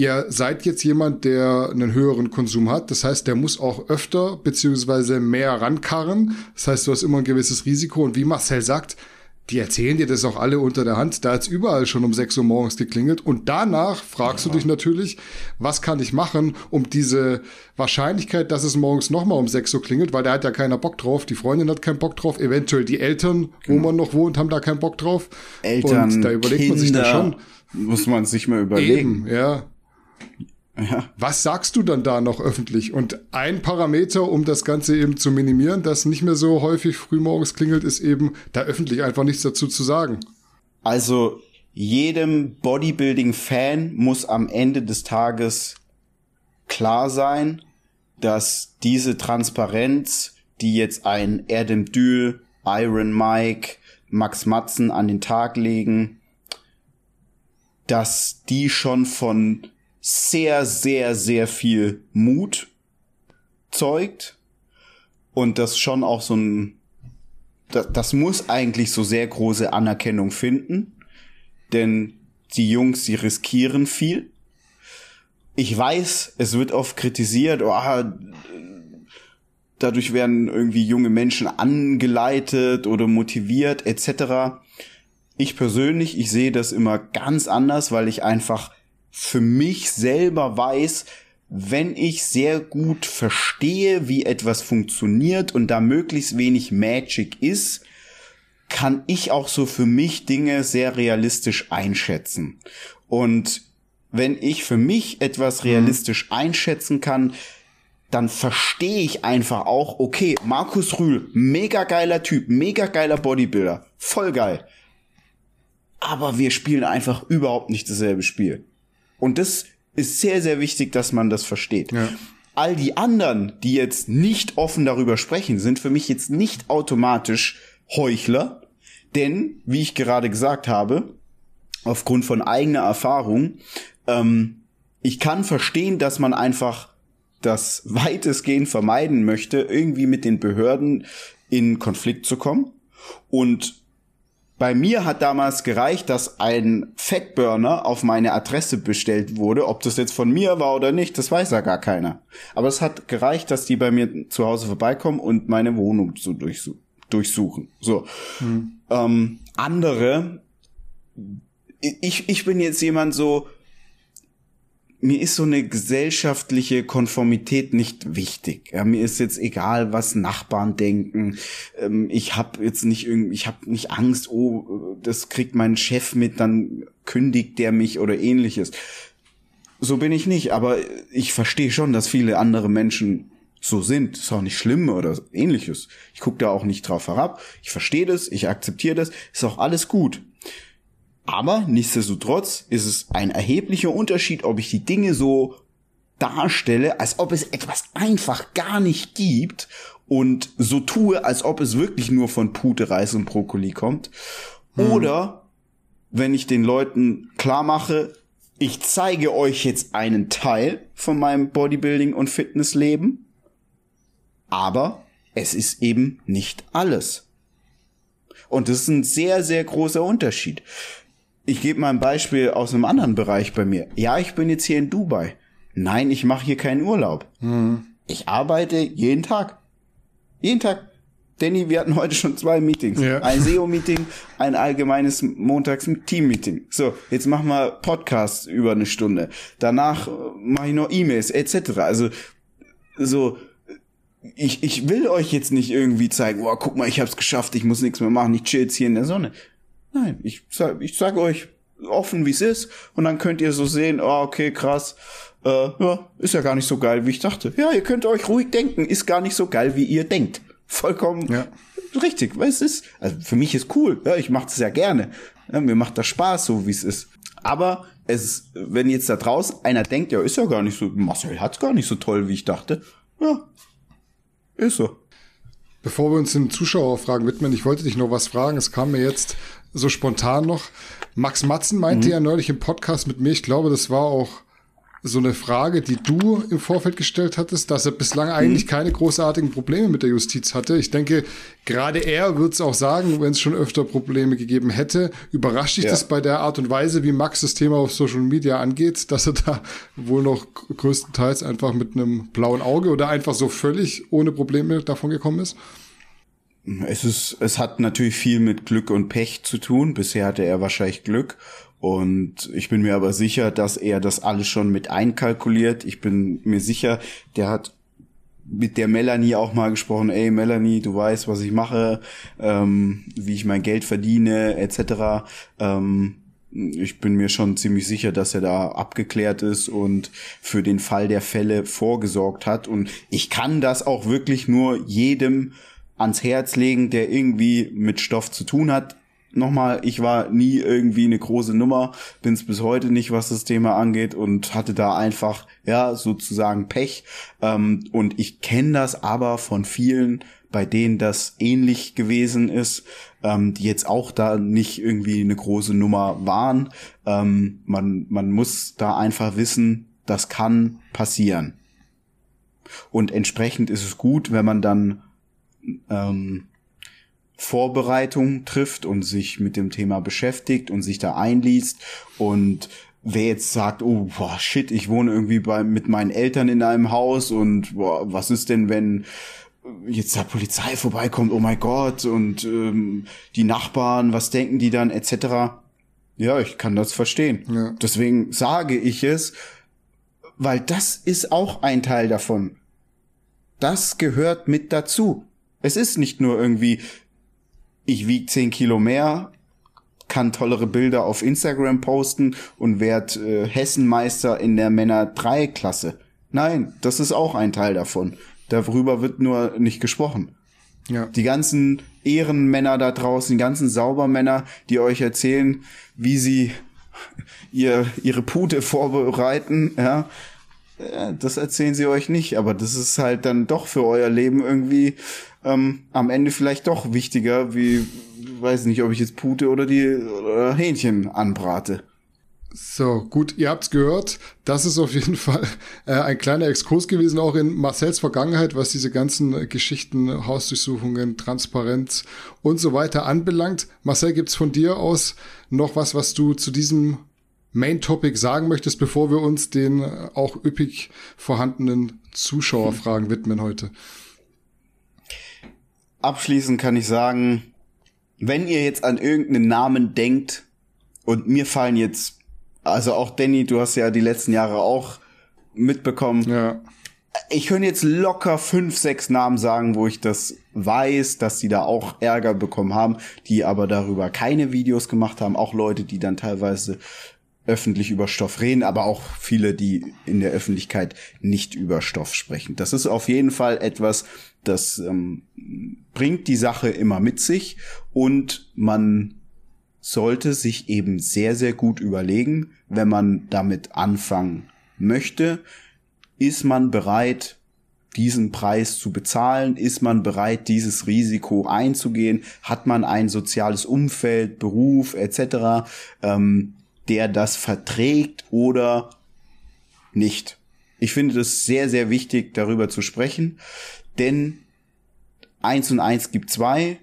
Ihr seid jetzt jemand, der einen höheren Konsum hat. Das heißt, der muss auch öfter beziehungsweise mehr rankarren. Das heißt, du hast immer ein gewisses Risiko. Und wie Marcel sagt, die erzählen dir das auch alle unter der Hand. Da hat's überall schon um 6 Uhr morgens geklingelt. Und danach fragst ja. du dich natürlich, was kann ich machen, um diese Wahrscheinlichkeit, dass es morgens nochmal um 6 Uhr klingelt, weil da hat ja keiner Bock drauf, die Freundin hat keinen Bock drauf, eventuell die Eltern, genau. wo man noch wohnt, haben da keinen Bock drauf. Eltern, Und da überlegt Kinder, man sich da schon. Muss man sich mal überlegen. Eben, ja. Ja. Was sagst du dann da noch öffentlich? Und ein Parameter, um das Ganze eben zu minimieren, dass nicht mehr so häufig frühmorgens klingelt, ist eben, da öffentlich einfach nichts dazu zu sagen. Also jedem Bodybuilding-Fan muss am Ende des Tages klar sein, dass diese Transparenz, die jetzt ein Erdem Dül, Iron Mike, Max Matzen an den Tag legen, dass die schon von sehr, sehr, sehr viel Mut zeugt und das schon auch so ein, das, das muss eigentlich so sehr große Anerkennung finden, denn die Jungs, die riskieren viel. Ich weiß, es wird oft kritisiert, oh, dadurch werden irgendwie junge Menschen angeleitet oder motiviert etc. Ich persönlich, ich sehe das immer ganz anders, weil ich einfach für mich selber weiß, wenn ich sehr gut verstehe, wie etwas funktioniert und da möglichst wenig Magic ist, kann ich auch so für mich Dinge sehr realistisch einschätzen. Und wenn ich für mich etwas realistisch einschätzen kann, dann verstehe ich einfach auch, okay, Markus Rühl, mega geiler Typ, mega geiler Bodybuilder, voll geil. Aber wir spielen einfach überhaupt nicht dasselbe Spiel. Und das ist sehr, sehr wichtig, dass man das versteht. Ja. All die anderen, die jetzt nicht offen darüber sprechen, sind für mich jetzt nicht automatisch Heuchler. Denn, wie ich gerade gesagt habe, aufgrund von eigener Erfahrung, ähm, ich kann verstehen, dass man einfach das weitestgehend vermeiden möchte, irgendwie mit den Behörden in Konflikt zu kommen. Und bei mir hat damals gereicht, dass ein Fettburner auf meine Adresse bestellt wurde. Ob das jetzt von mir war oder nicht, das weiß ja gar keiner. Aber es hat gereicht, dass die bei mir zu Hause vorbeikommen und meine Wohnung so durchsuchen. So. Hm. Ähm, andere, ich, ich bin jetzt jemand so, mir ist so eine gesellschaftliche Konformität nicht wichtig. Ja, mir ist jetzt egal, was Nachbarn denken. Ähm, ich habe jetzt nicht irgendwie, ich habe nicht Angst, oh, das kriegt mein Chef mit, dann kündigt der mich oder ähnliches. So bin ich nicht, aber ich verstehe schon, dass viele andere Menschen so sind. Ist auch nicht schlimm oder ähnliches. Ich gucke da auch nicht drauf herab. Ich verstehe das, ich akzeptiere das, ist auch alles gut. Aber nichtsdestotrotz ist es ein erheblicher Unterschied, ob ich die Dinge so darstelle, als ob es etwas einfach gar nicht gibt und so tue, als ob es wirklich nur von Pute, Reis und Brokkoli kommt. Hm. Oder wenn ich den Leuten klar mache, ich zeige euch jetzt einen Teil von meinem Bodybuilding und Fitnessleben, aber es ist eben nicht alles. Und das ist ein sehr, sehr großer Unterschied ich gebe mal ein Beispiel aus einem anderen Bereich bei mir. Ja, ich bin jetzt hier in Dubai. Nein, ich mache hier keinen Urlaub. Mhm. Ich arbeite jeden Tag. Jeden Tag. Danny, wir hatten heute schon zwei Meetings. Ja. Ein SEO-Meeting, ein allgemeines Montags-Team-Meeting. So, jetzt machen wir Podcasts über eine Stunde. Danach äh, mache ich noch E-Mails etc. Also so, ich, ich will euch jetzt nicht irgendwie zeigen, oh, guck mal, ich hab's geschafft, ich muss nichts mehr machen, ich chill jetzt hier in der Sonne. Nein, ich sag, ich sag euch offen, wie es ist, und dann könnt ihr so sehen, oh, okay, krass, äh, ja, ist ja gar nicht so geil, wie ich dachte. Ja, ihr könnt euch ruhig denken, ist gar nicht so geil, wie ihr denkt. Vollkommen ja. richtig, weil es ist, also für mich ist cool, ja, ich mache es ja gerne. Ja, mir macht das Spaß, so wie es ist. Aber es, wenn jetzt da draußen einer denkt, ja, ist ja gar nicht so, Marcel hat's gar nicht so toll, wie ich dachte. Ja, ist so. Bevor wir uns den Zuschauerfragen widmen, ich wollte dich noch was fragen. Es kam mir jetzt so spontan noch. Max Matzen meinte mhm. ja neulich im Podcast mit mir, ich glaube, das war auch so eine Frage, die du im Vorfeld gestellt hattest, dass er bislang mhm. eigentlich keine großartigen Probleme mit der Justiz hatte. Ich denke, gerade er wird es auch sagen, wenn es schon öfter Probleme gegeben hätte. Überrascht dich ja. das bei der Art und Weise, wie Max das Thema auf Social Media angeht, dass er da wohl noch größtenteils einfach mit einem blauen Auge oder einfach so völlig ohne Probleme davon gekommen ist? Es ist, es hat natürlich viel mit Glück und Pech zu tun. Bisher hatte er wahrscheinlich Glück. Und ich bin mir aber sicher, dass er das alles schon mit einkalkuliert. Ich bin mir sicher, der hat mit der Melanie auch mal gesprochen, ey Melanie, du weißt, was ich mache, ähm, wie ich mein Geld verdiene, etc. Ähm, ich bin mir schon ziemlich sicher, dass er da abgeklärt ist und für den Fall der Fälle vorgesorgt hat. Und ich kann das auch wirklich nur jedem ans Herz legen, der irgendwie mit Stoff zu tun hat. Nochmal, ich war nie irgendwie eine große Nummer, bin es bis heute nicht, was das Thema angeht und hatte da einfach, ja, sozusagen Pech. Ähm, und ich kenne das aber von vielen, bei denen das ähnlich gewesen ist, ähm, die jetzt auch da nicht irgendwie eine große Nummer waren. Ähm, man, man muss da einfach wissen, das kann passieren. Und entsprechend ist es gut, wenn man dann ähm, Vorbereitung trifft und sich mit dem Thema beschäftigt und sich da einliest und wer jetzt sagt, oh boah, shit, ich wohne irgendwie bei mit meinen Eltern in einem Haus und boah, was ist denn, wenn jetzt da Polizei vorbeikommt, oh mein Gott, und ähm, die Nachbarn, was denken die dann, etc. Ja, ich kann das verstehen. Ja. Deswegen sage ich es, weil das ist auch ein Teil davon. Das gehört mit dazu. Es ist nicht nur irgendwie, ich wiege 10 Kilo mehr, kann tollere Bilder auf Instagram posten und werd äh, Hessenmeister in der Männer 3 Klasse. Nein, das ist auch ein Teil davon. Darüber wird nur nicht gesprochen. Ja. Die ganzen Ehrenmänner da draußen, die ganzen Saubermänner, die euch erzählen, wie sie ihr, ihre Pute vorbereiten, ja, äh, das erzählen sie euch nicht, aber das ist halt dann doch für euer Leben irgendwie ähm, am Ende vielleicht doch wichtiger, wie, weiß nicht, ob ich jetzt Pute oder die oder Hähnchen anbrate. So, gut, ihr habt's gehört. Das ist auf jeden Fall äh, ein kleiner Exkurs gewesen, auch in Marcells Vergangenheit, was diese ganzen äh, Geschichten, Hausdurchsuchungen, Transparenz und so weiter anbelangt. Marcel, gibt's von dir aus noch was, was du zu diesem Main Topic sagen möchtest, bevor wir uns den äh, auch üppig vorhandenen Zuschauerfragen widmen heute? Abschließend kann ich sagen, wenn ihr jetzt an irgendeinen Namen denkt und mir fallen jetzt, also auch Danny, du hast ja die letzten Jahre auch mitbekommen. Ja. Ich könnte jetzt locker fünf, sechs Namen sagen, wo ich das weiß, dass die da auch Ärger bekommen haben, die aber darüber keine Videos gemacht haben. Auch Leute, die dann teilweise öffentlich über Stoff reden, aber auch viele, die in der Öffentlichkeit nicht über Stoff sprechen. Das ist auf jeden Fall etwas, das ähm, bringt die Sache immer mit sich und man sollte sich eben sehr, sehr gut überlegen, wenn man damit anfangen möchte, ist man bereit, diesen Preis zu bezahlen? Ist man bereit, dieses Risiko einzugehen? Hat man ein soziales Umfeld, Beruf etc., ähm, der das verträgt oder nicht? Ich finde das sehr, sehr wichtig, darüber zu sprechen, denn eins und eins gibt zwei.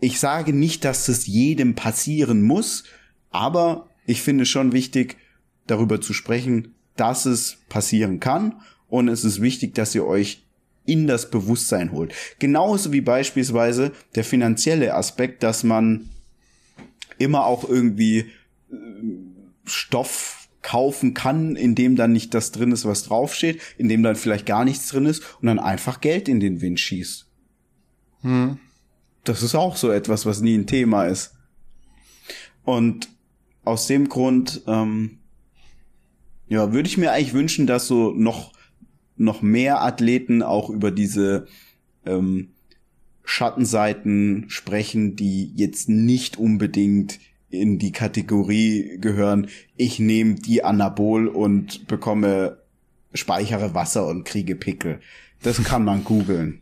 Ich sage nicht, dass das jedem passieren muss, aber ich finde schon wichtig, darüber zu sprechen, dass es passieren kann. Und es ist wichtig, dass ihr euch in das Bewusstsein holt. Genauso wie beispielsweise der finanzielle Aspekt, dass man immer auch irgendwie äh, Stoff kaufen kann, in dem dann nicht das drin ist, was draufsteht, in dem dann vielleicht gar nichts drin ist und dann einfach Geld in den Wind schießt. Hm. Das ist auch so etwas, was nie ein Thema ist. Und aus dem Grund, ähm, ja, würde ich mir eigentlich wünschen, dass so noch, noch mehr Athleten auch über diese ähm, Schattenseiten sprechen, die jetzt nicht unbedingt in die Kategorie gehören, ich nehme die Anabol und bekomme, speichere Wasser und kriege Pickel. Das kann man googeln.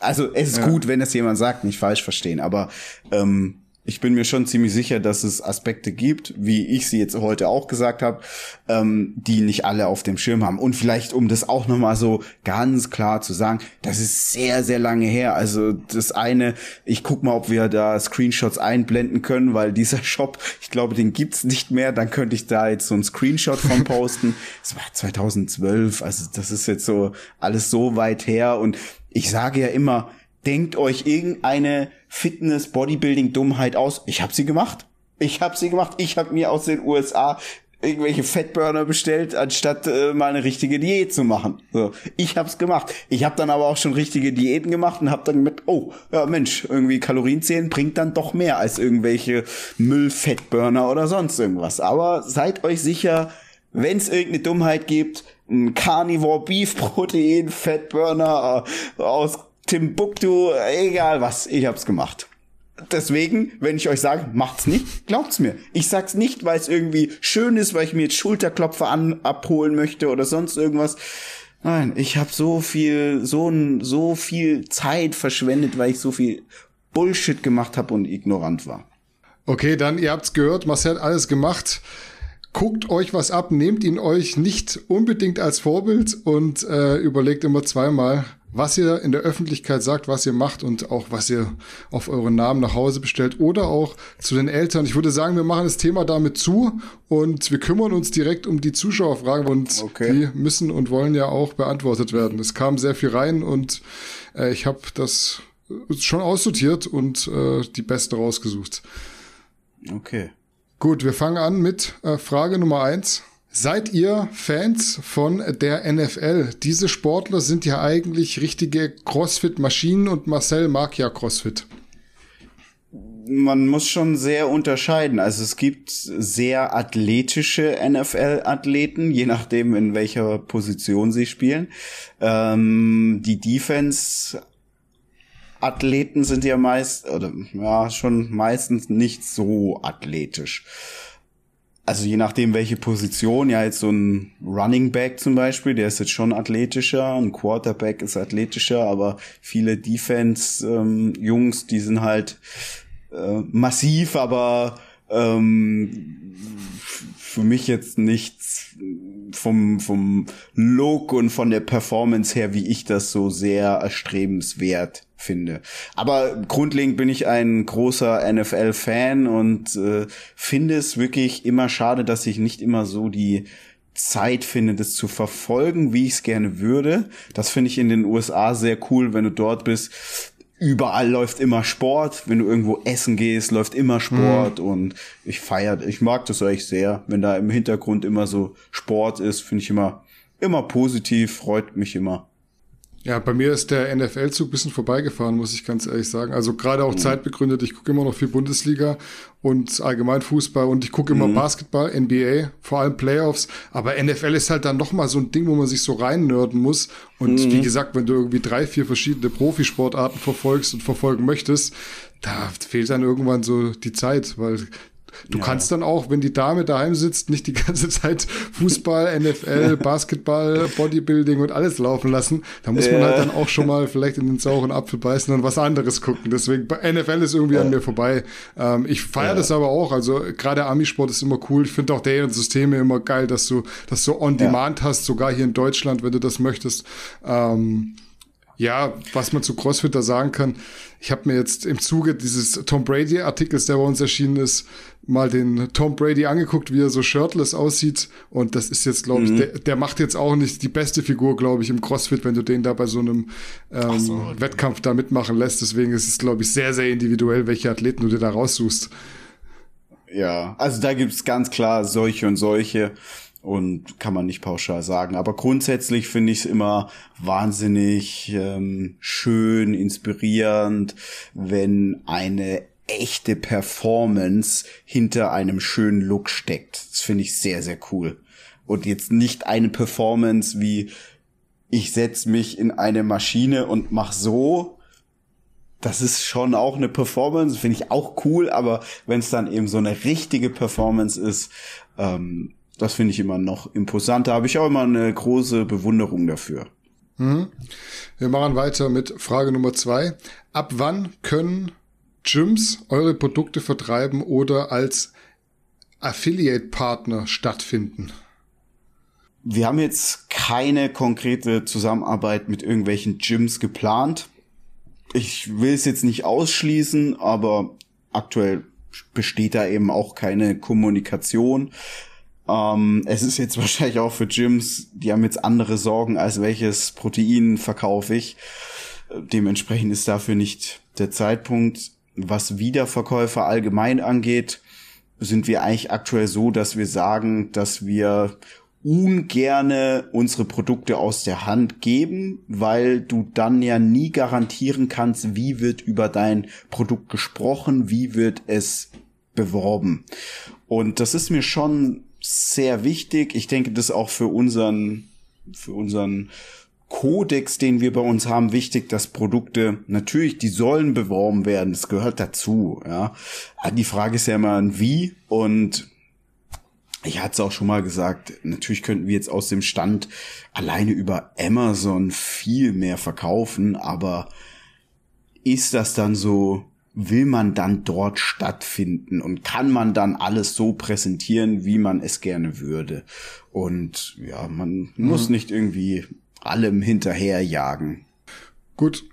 Also es ist Ja. gut, wenn es jemand sagt, nicht falsch verstehen, aber ähm, ich bin mir schon ziemlich sicher, dass es Aspekte gibt, wie ich sie jetzt heute auch gesagt habe, ähm, die nicht alle auf dem Schirm haben. Und vielleicht, um das auch nochmal so ganz klar zu sagen, das ist sehr, sehr lange her. Also das eine, ich guck mal, ob wir da Screenshots einblenden können, weil dieser Shop, ich glaube, den gibt's nicht mehr. Dann könnte ich da jetzt so einen Screenshot von posten. Es war 2012, also das ist jetzt so alles so weit her. Und ich sage ja immer, denkt euch irgendeine Fitness, Bodybuilding Dummheit aus. Ich habe sie gemacht. Ich habe sie gemacht. Ich habe mir aus den USA irgendwelche Fettburner bestellt, anstatt äh, mal eine richtige Diät zu machen. So, ich hab's gemacht. Ich habe dann aber auch schon richtige Diäten gemacht und habe dann mit, oh, ja Mensch, irgendwie Kalorienzählen bringt dann doch mehr als irgendwelche Müllfettburner oder sonst irgendwas. Aber seid euch sicher, wenn es irgendeine Dummheit gibt, ein Carnivore Beef Protein Fettburner äh, aus Timbuktu, egal was, ich hab's gemacht. Deswegen, wenn ich euch sage, macht's nicht, glaubt's mir. Ich sag's nicht, weil es irgendwie schön ist, weil ich mir jetzt Schulterklopfer an abholen möchte oder sonst irgendwas. Nein, ich habe so viel, so so viel Zeit verschwendet, weil ich so viel Bullshit gemacht habe und ignorant war. Okay, dann, ihr habt's gehört, Marcel hat alles gemacht. Guckt euch was ab, nehmt ihn euch nicht unbedingt als Vorbild und äh, überlegt immer zweimal, was ihr in der Öffentlichkeit sagt, was ihr macht und auch was ihr auf euren Namen nach Hause bestellt oder auch zu den Eltern. Ich würde sagen, wir machen das Thema damit zu und wir kümmern uns direkt um die Zuschauerfragen und Okay. die müssen und wollen ja auch beantwortet werden. Es kam sehr viel rein und äh, ich habe das schon aussortiert und äh, die beste rausgesucht. Okay. Gut, wir fangen an mit äh, Frage Nummer eins. Seid ihr Fans von der NFL? Diese Sportler sind ja eigentlich richtige CrossFit-Maschinen und Marcel mag ja CrossFit. Man muss schon sehr unterscheiden. Also es gibt sehr athletische NFL-Athleten, je nachdem in welcher Position sie spielen. Ähm, die Defense Athleten sind ja meist, oder ja, schon meistens nicht so athletisch also je nachdem, welche Position, ja, jetzt so ein Running Back zum Beispiel, der ist jetzt schon athletischer, ein Quarterback ist athletischer, aber viele Defense-Jungs, ähm, die sind halt äh, massiv, aber ähm, für mich jetzt nichts vom, vom Look und von der Performance her, wie ich das so sehr erstrebenswert finde. Aber grundlegend bin ich ein großer NFL-Fan und äh, finde es wirklich immer schade, dass ich nicht immer so die Zeit finde, das zu verfolgen, wie ich es gerne würde. Das finde ich in den USA sehr cool, wenn du dort bist. Überall läuft immer Sport. Wenn du irgendwo essen gehst, läuft immer Sport. Mhm. Und ich feiere, ich mag das eigentlich sehr. Wenn da im Hintergrund immer so Sport ist, finde ich immer, immer positiv, freut mich immer. Ja, bei mir ist der NFL-Zug bisschen vorbeigefahren, muss ich ganz ehrlich sagen. Also gerade auch mhm. zeitbegründet, ich gucke immer noch viel Bundesliga und allgemein Fußball und ich gucke immer mhm. Basketball, NBA, vor allem Playoffs. Aber NFL ist halt dann noch mal so ein Ding, wo man sich so reinnörden muss. Und mhm. wie gesagt, wenn du irgendwie drei, vier verschiedene Profisportarten verfolgst und verfolgen möchtest, da fehlt dann irgendwann so die Zeit, weil Du ja. kannst dann auch, wenn die Dame daheim sitzt, nicht die ganze Zeit Fußball, NFL, Basketball, Bodybuilding und alles laufen lassen. Da muss man halt dann auch schon mal vielleicht in den sauren Apfel beißen und was anderes gucken. Deswegen, NFL ist irgendwie ja. an mir vorbei. Ähm, ich feiere das aber auch. Also gerade Amisport ist immer cool. Ich finde auch deren Systeme immer geil, dass du das so on demand hast, sogar hier in Deutschland, wenn du das möchtest. Ähm, ja, was man zu CrossFit da sagen kann, ich habe mir jetzt im Zuge dieses Tom Brady-Artikels, der bei uns erschienen ist, mal den Tom Brady angeguckt, wie er so shirtless aussieht. Und das ist jetzt, glaube ich, mhm. der, der macht jetzt auch nicht die beste Figur, glaube ich, im CrossFit, wenn du den da bei so einem ähm, so, okay. Wettkampf da mitmachen lässt. Deswegen ist es, glaube ich, sehr, sehr individuell, welche Athleten du dir da raussuchst. Ja, also da gibt's ganz klar solche und solche und kann man nicht pauschal sagen. Aber grundsätzlich finde ich es immer wahnsinnig ähm, schön, inspirierend, wenn eine echte Performance hinter einem schönen Look steckt. Das finde ich sehr, sehr cool. Und jetzt nicht eine Performance wie ich setz mich in eine Maschine und mach so. Das ist schon auch eine Performance, finde ich auch cool, aber wenn es dann eben so eine richtige Performance ist, ähm, das finde ich immer noch imposanter. Habe ich auch immer eine große Bewunderung dafür. Mhm. Wir machen weiter mit Frage Nummer zwei. Ab wann können Gyms eure Produkte vertreiben oder als Affiliate-Partner stattfinden? Wir haben jetzt keine konkrete Zusammenarbeit mit irgendwelchen Gyms geplant. Ich will es jetzt nicht ausschließen, aber aktuell besteht da eben auch keine Kommunikation. Ähm, es ist jetzt wahrscheinlich auch für Gyms, die haben jetzt andere Sorgen, als welches Protein verkaufe ich. Dementsprechend ist dafür nicht der Zeitpunkt. Was Wiederverkäufer allgemein angeht, sind wir eigentlich aktuell so, dass wir sagen, dass wir ungerne unsere Produkte aus der Hand geben, weil du dann ja nie garantieren kannst, wie wird über dein Produkt gesprochen, wie wird es beworben. Und das ist mir schon sehr wichtig. Ich denke, das auch für unseren, für unseren Kodex, den wir bei uns haben, wichtig, dass Produkte natürlich, die sollen beworben werden. Das gehört dazu. Ja, die Frage ist ja immer ein Wie und ich hatte es auch schon mal gesagt, natürlich könnten wir jetzt aus dem Stand alleine über Amazon viel mehr verkaufen, aber ist das dann so will man dann dort stattfinden und kann man dann alles so präsentieren, wie man es gerne würde. Und ja, man mhm. muss nicht irgendwie allem hinterherjagen. Gut,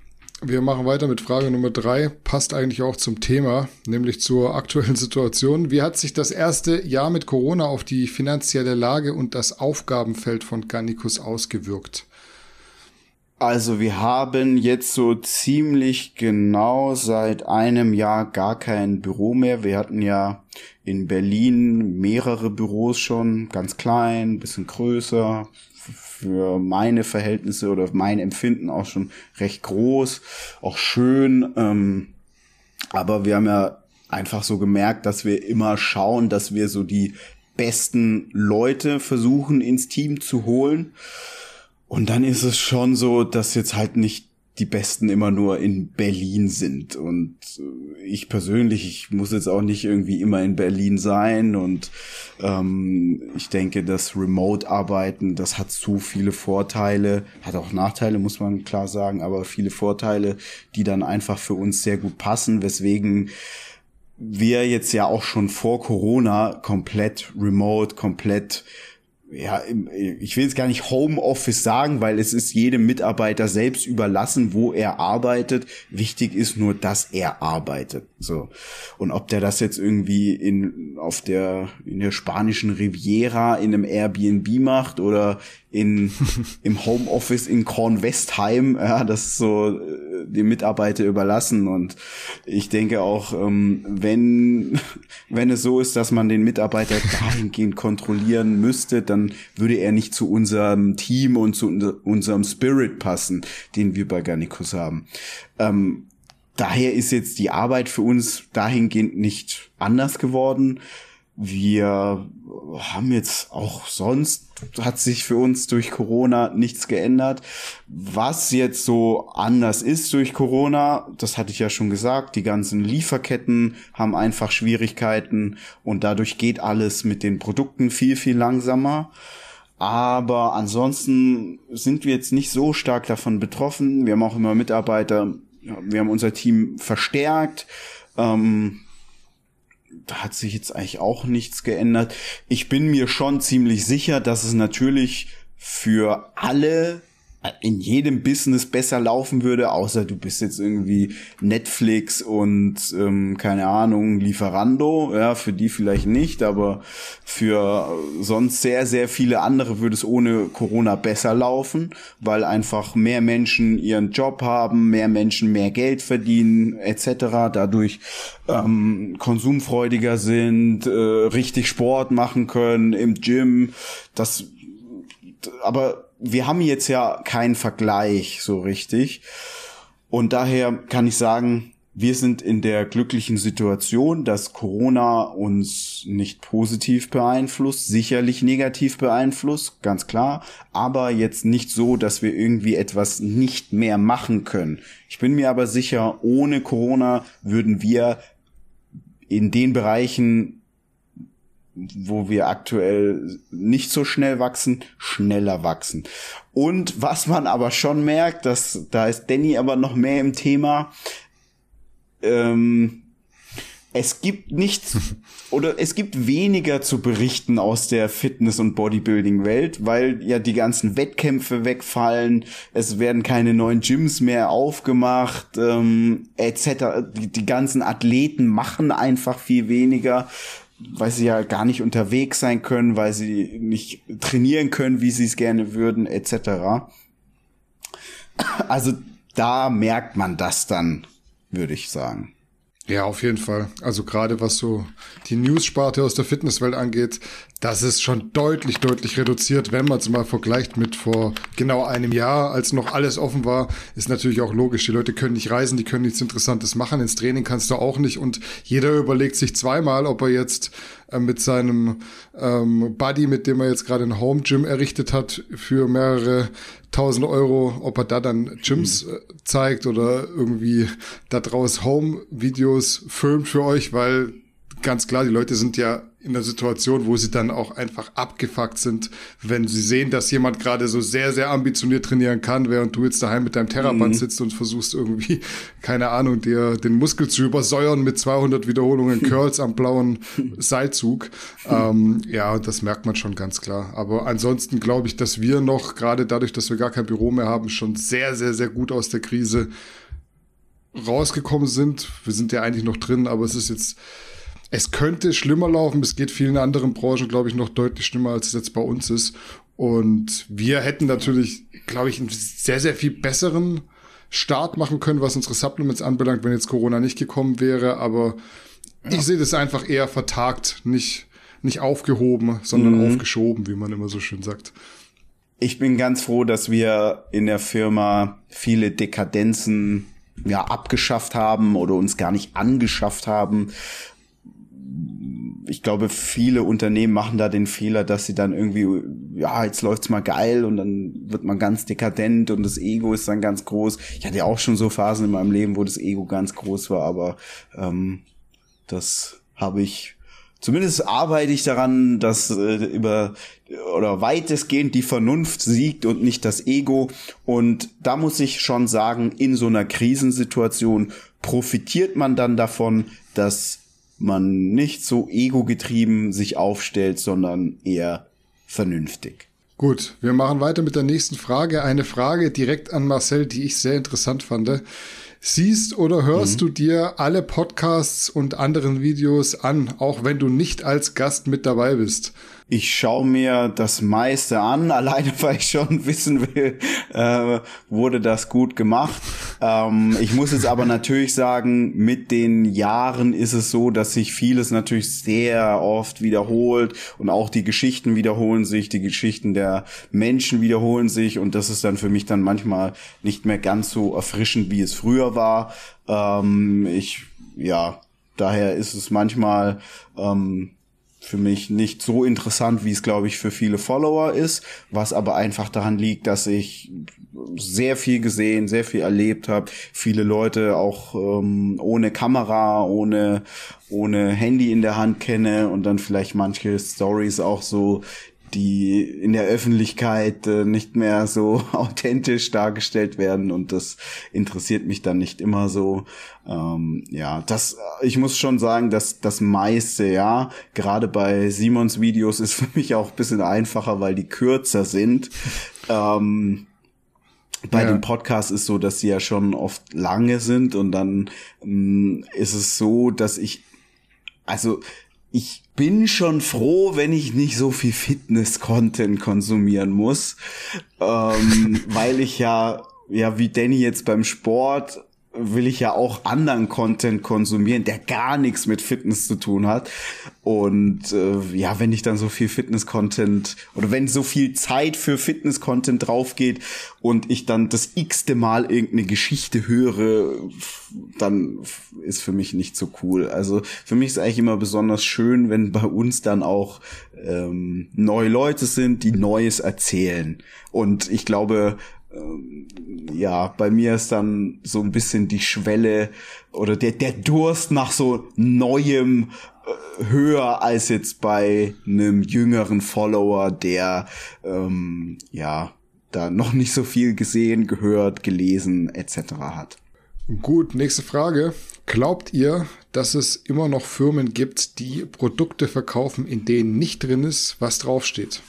wir machen weiter mit Frage Nummer drei. Passt eigentlich auch zum Thema, nämlich zur aktuellen Situation. Wie hat sich das erste Jahr mit Corona auf die finanzielle Lage und das Aufgabenfeld von Garnicus ausgewirkt? Also wir haben jetzt so ziemlich genau seit einem Jahr gar kein Büro mehr. Wir hatten ja in Berlin mehrere Büros schon, ganz klein, bisschen größer, für meine Verhältnisse oder mein Empfinden auch schon recht groß, auch schön. Ähm, aber wir haben ja einfach so gemerkt, dass wir immer schauen, dass wir so die besten Leute versuchen ins Team zu holen. Und dann ist es schon so, dass jetzt halt nicht die Besten immer nur in Berlin sind. Und äh, ich persönlich, ich muss jetzt auch nicht irgendwie immer in Berlin sein. Und ähm, ich denke, das Remote-Arbeiten, das hat zu viele Vorteile, hat auch Nachteile, muss man klar sagen, aber viele Vorteile, die dann einfach für uns sehr gut passen, weswegen wir jetzt ja auch schon vor Corona komplett remote, komplett ja, ich will jetzt gar nicht Homeoffice sagen, weil es ist jedem Mitarbeiter selbst überlassen, wo er arbeitet. Wichtig ist nur, dass er arbeitet. So. Und ob der das jetzt irgendwie in, auf der, in der spanischen Riviera in einem Airbnb macht oder in, im Homeoffice in Kornwestheim, ja, das so äh, die Mitarbeiter überlassen. Und ich denke auch, ähm, wenn, wenn es so ist, dass man den Mitarbeiter dahingehend kontrollieren müsste, dann würde er nicht zu unserem Team und zu unserem Spirit passen, den wir bei Garnicus haben. Ähm, daher ist jetzt die Arbeit für uns dahingehend nicht anders geworden. Wir haben jetzt auch sonst hat sich für uns durch Corona nichts geändert. Was jetzt so anders ist durch Corona, das hatte ich ja schon gesagt, die ganzen Lieferketten haben einfach Schwierigkeiten und dadurch geht alles mit den Produkten viel, viel langsamer. Aber ansonsten sind wir jetzt nicht so stark davon betroffen. Wir haben auch immer Mitarbeiter, wir haben unser Team verstärkt. Ähm, da hat sich jetzt eigentlich auch nichts geändert. Ich bin mir schon ziemlich sicher, dass es natürlich für alle in jedem Business besser laufen würde, außer du bist jetzt irgendwie Netflix und ähm, keine Ahnung, Lieferando, ja, für die vielleicht nicht, aber für sonst sehr, sehr viele andere würde es ohne Corona besser laufen, weil einfach mehr Menschen ihren Job haben, mehr Menschen mehr Geld verdienen, etc., dadurch ähm, konsumfreudiger sind, äh, richtig Sport machen können im Gym, das aber wir haben jetzt ja keinen Vergleich so richtig. Und daher kann ich sagen, wir sind in der glücklichen Situation, dass Corona uns nicht positiv beeinflusst, sicherlich negativ beeinflusst, ganz klar, aber jetzt nicht so, dass wir irgendwie etwas nicht mehr machen können. Ich bin mir aber sicher, ohne Corona würden wir in den Bereichen wo wir aktuell nicht so schnell wachsen, schneller wachsen. Und was man aber schon merkt, dass da ist Danny aber noch mehr im Thema. Ähm, es gibt nichts oder es gibt weniger zu berichten aus der Fitness- und Bodybuilding-Welt, weil ja die ganzen Wettkämpfe wegfallen, es werden keine neuen Gyms mehr aufgemacht, ähm, etc. Die, die ganzen Athleten machen einfach viel weniger weil sie ja gar nicht unterwegs sein können, weil sie nicht trainieren können, wie sie es gerne würden, etc. Also da merkt man das dann, würde ich sagen. Ja, auf jeden Fall. Also gerade was so die News-Sparte aus der Fitnesswelt angeht, das ist schon deutlich, deutlich reduziert. Wenn man es mal vergleicht mit vor genau einem Jahr, als noch alles offen war, ist natürlich auch logisch. Die Leute können nicht reisen, die können nichts Interessantes machen. Ins Training kannst du auch nicht. Und jeder überlegt sich zweimal, ob er jetzt äh, mit seinem ähm, Buddy, mit dem er jetzt gerade ein Home Gym errichtet hat, für mehrere tausend Euro, ob er da dann Gyms mhm. äh, zeigt oder irgendwie da draus Home-Videos filmt für euch, weil ganz klar, die Leute sind ja in der Situation, wo sie dann auch einfach abgefuckt sind, wenn sie sehen, dass jemand gerade so sehr, sehr ambitioniert trainieren kann, während du jetzt daheim mit deinem Terraband mhm. sitzt und versuchst irgendwie, keine Ahnung, dir den Muskel zu übersäuern mit 200 Wiederholungen Curls am blauen Seilzug. ähm, ja, das merkt man schon ganz klar. Aber ansonsten glaube ich, dass wir noch, gerade dadurch, dass wir gar kein Büro mehr haben, schon sehr, sehr, sehr gut aus der Krise rausgekommen sind. Wir sind ja eigentlich noch drin, aber es ist jetzt es könnte schlimmer laufen. Es geht vielen anderen Branchen, glaube ich, noch deutlich schlimmer, als es jetzt bei uns ist. Und wir hätten natürlich, glaube ich, einen sehr, sehr viel besseren Start machen können, was unsere Supplements anbelangt, wenn jetzt Corona nicht gekommen wäre. Aber Ich sehe das einfach eher vertagt, nicht, nicht aufgehoben, sondern Mhm. aufgeschoben, wie man immer so schön sagt. Ich bin ganz froh, dass wir in der Firma viele Dekadenzen ja abgeschafft haben oder uns gar nicht angeschafft haben. Ich glaube, viele Unternehmen machen da den Fehler, dass sie dann irgendwie, ja, jetzt läuft's mal geil und dann wird man ganz dekadent und das Ego ist dann ganz groß. Ich hatte ja auch schon so Phasen in meinem Leben, wo das Ego ganz groß war, aber ähm, das habe ich zumindest arbeite ich daran, dass äh, über oder weitestgehend die Vernunft siegt und nicht das Ego. Und da muss ich schon sagen, in so einer Krisensituation profitiert man dann davon, dass man nicht so ego-getrieben sich aufstellt, sondern eher vernünftig. Gut, wir machen weiter mit der nächsten Frage. Eine Frage direkt an Marcel, die ich sehr interessant fand. Siehst oder hörst du dir alle Podcasts und anderen Videos an, auch wenn du nicht als Gast mit dabei bist? Ich schaue mir das meiste an, alleine weil ich schon wissen will, äh, wurde das gut gemacht. Ähm, ich muss jetzt aber natürlich sagen, mit den Jahren ist es so, dass sich vieles natürlich sehr oft wiederholt und auch die Geschichten wiederholen sich, die Geschichten der Menschen wiederholen sich und das ist dann für mich dann manchmal nicht mehr ganz so erfrischend, wie es früher war. Ähm, ich, ja, daher ist es manchmal, ähm, für mich nicht so interessant, wie es, glaube ich, für viele Follower ist, was aber einfach daran liegt, dass ich sehr viel gesehen, sehr viel erlebt habe, viele Leute auch ähm, ohne Kamera, ohne ohne Handy in der Hand kenne und dann vielleicht manche Stories auch so die in der Öffentlichkeit äh, nicht mehr so authentisch dargestellt werden und das interessiert mich dann nicht immer so. Ähm, ja, das, ich muss schon sagen, dass das meiste, ja, gerade bei Simons Videos ist für mich auch ein bisschen einfacher, weil die kürzer sind. Ähm, bei Ja. dem Podcast ist so, dass sie ja schon oft lange sind und dann ähm, ist es so, dass ich, also ich bin schon froh, wenn ich nicht so viel Fitness-Content konsumieren muss, ähm, weil ich ja, ja wie Danny jetzt beim Sport will ich ja auch anderen Content konsumieren, der gar nichts mit Fitness zu tun hat. Und äh, ja, wenn ich dann so viel Fitness-Content oder wenn so viel Zeit für Fitness-Content draufgeht und ich dann das x-te Mal irgendeine Geschichte höre, dann ist für mich nicht so cool. Also für mich ist eigentlich immer besonders schön, wenn bei uns dann auch ähm, neue Leute sind, die Neues erzählen. Und ich glaube, ja, bei mir ist dann so ein bisschen die Schwelle oder der, der Durst nach so Neuem äh, höher als jetzt bei einem jüngeren Follower, der ähm, ja da noch nicht so viel gesehen, gehört, gelesen etc. hat. Gut, nächste Frage. Glaubt ihr, dass es immer noch Firmen gibt, die Produkte verkaufen, in denen nicht drin ist, was draufsteht?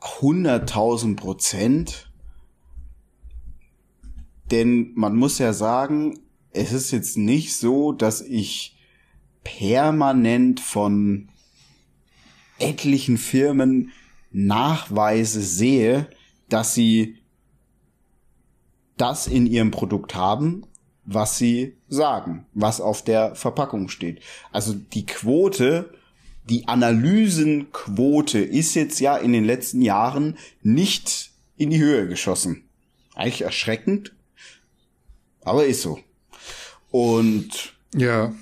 100.000 Prozent. Denn man muss ja sagen, es ist jetzt nicht so, dass ich permanent von etlichen Firmen Nachweise sehe, dass sie das in ihrem Produkt haben, was sie sagen, was auf der Verpackung steht. Also die Quote, die Analysenquote ist jetzt ja in den letzten Jahren nicht in die Höhe geschossen. Eigentlich erschreckend, aber ist so. Und Ja,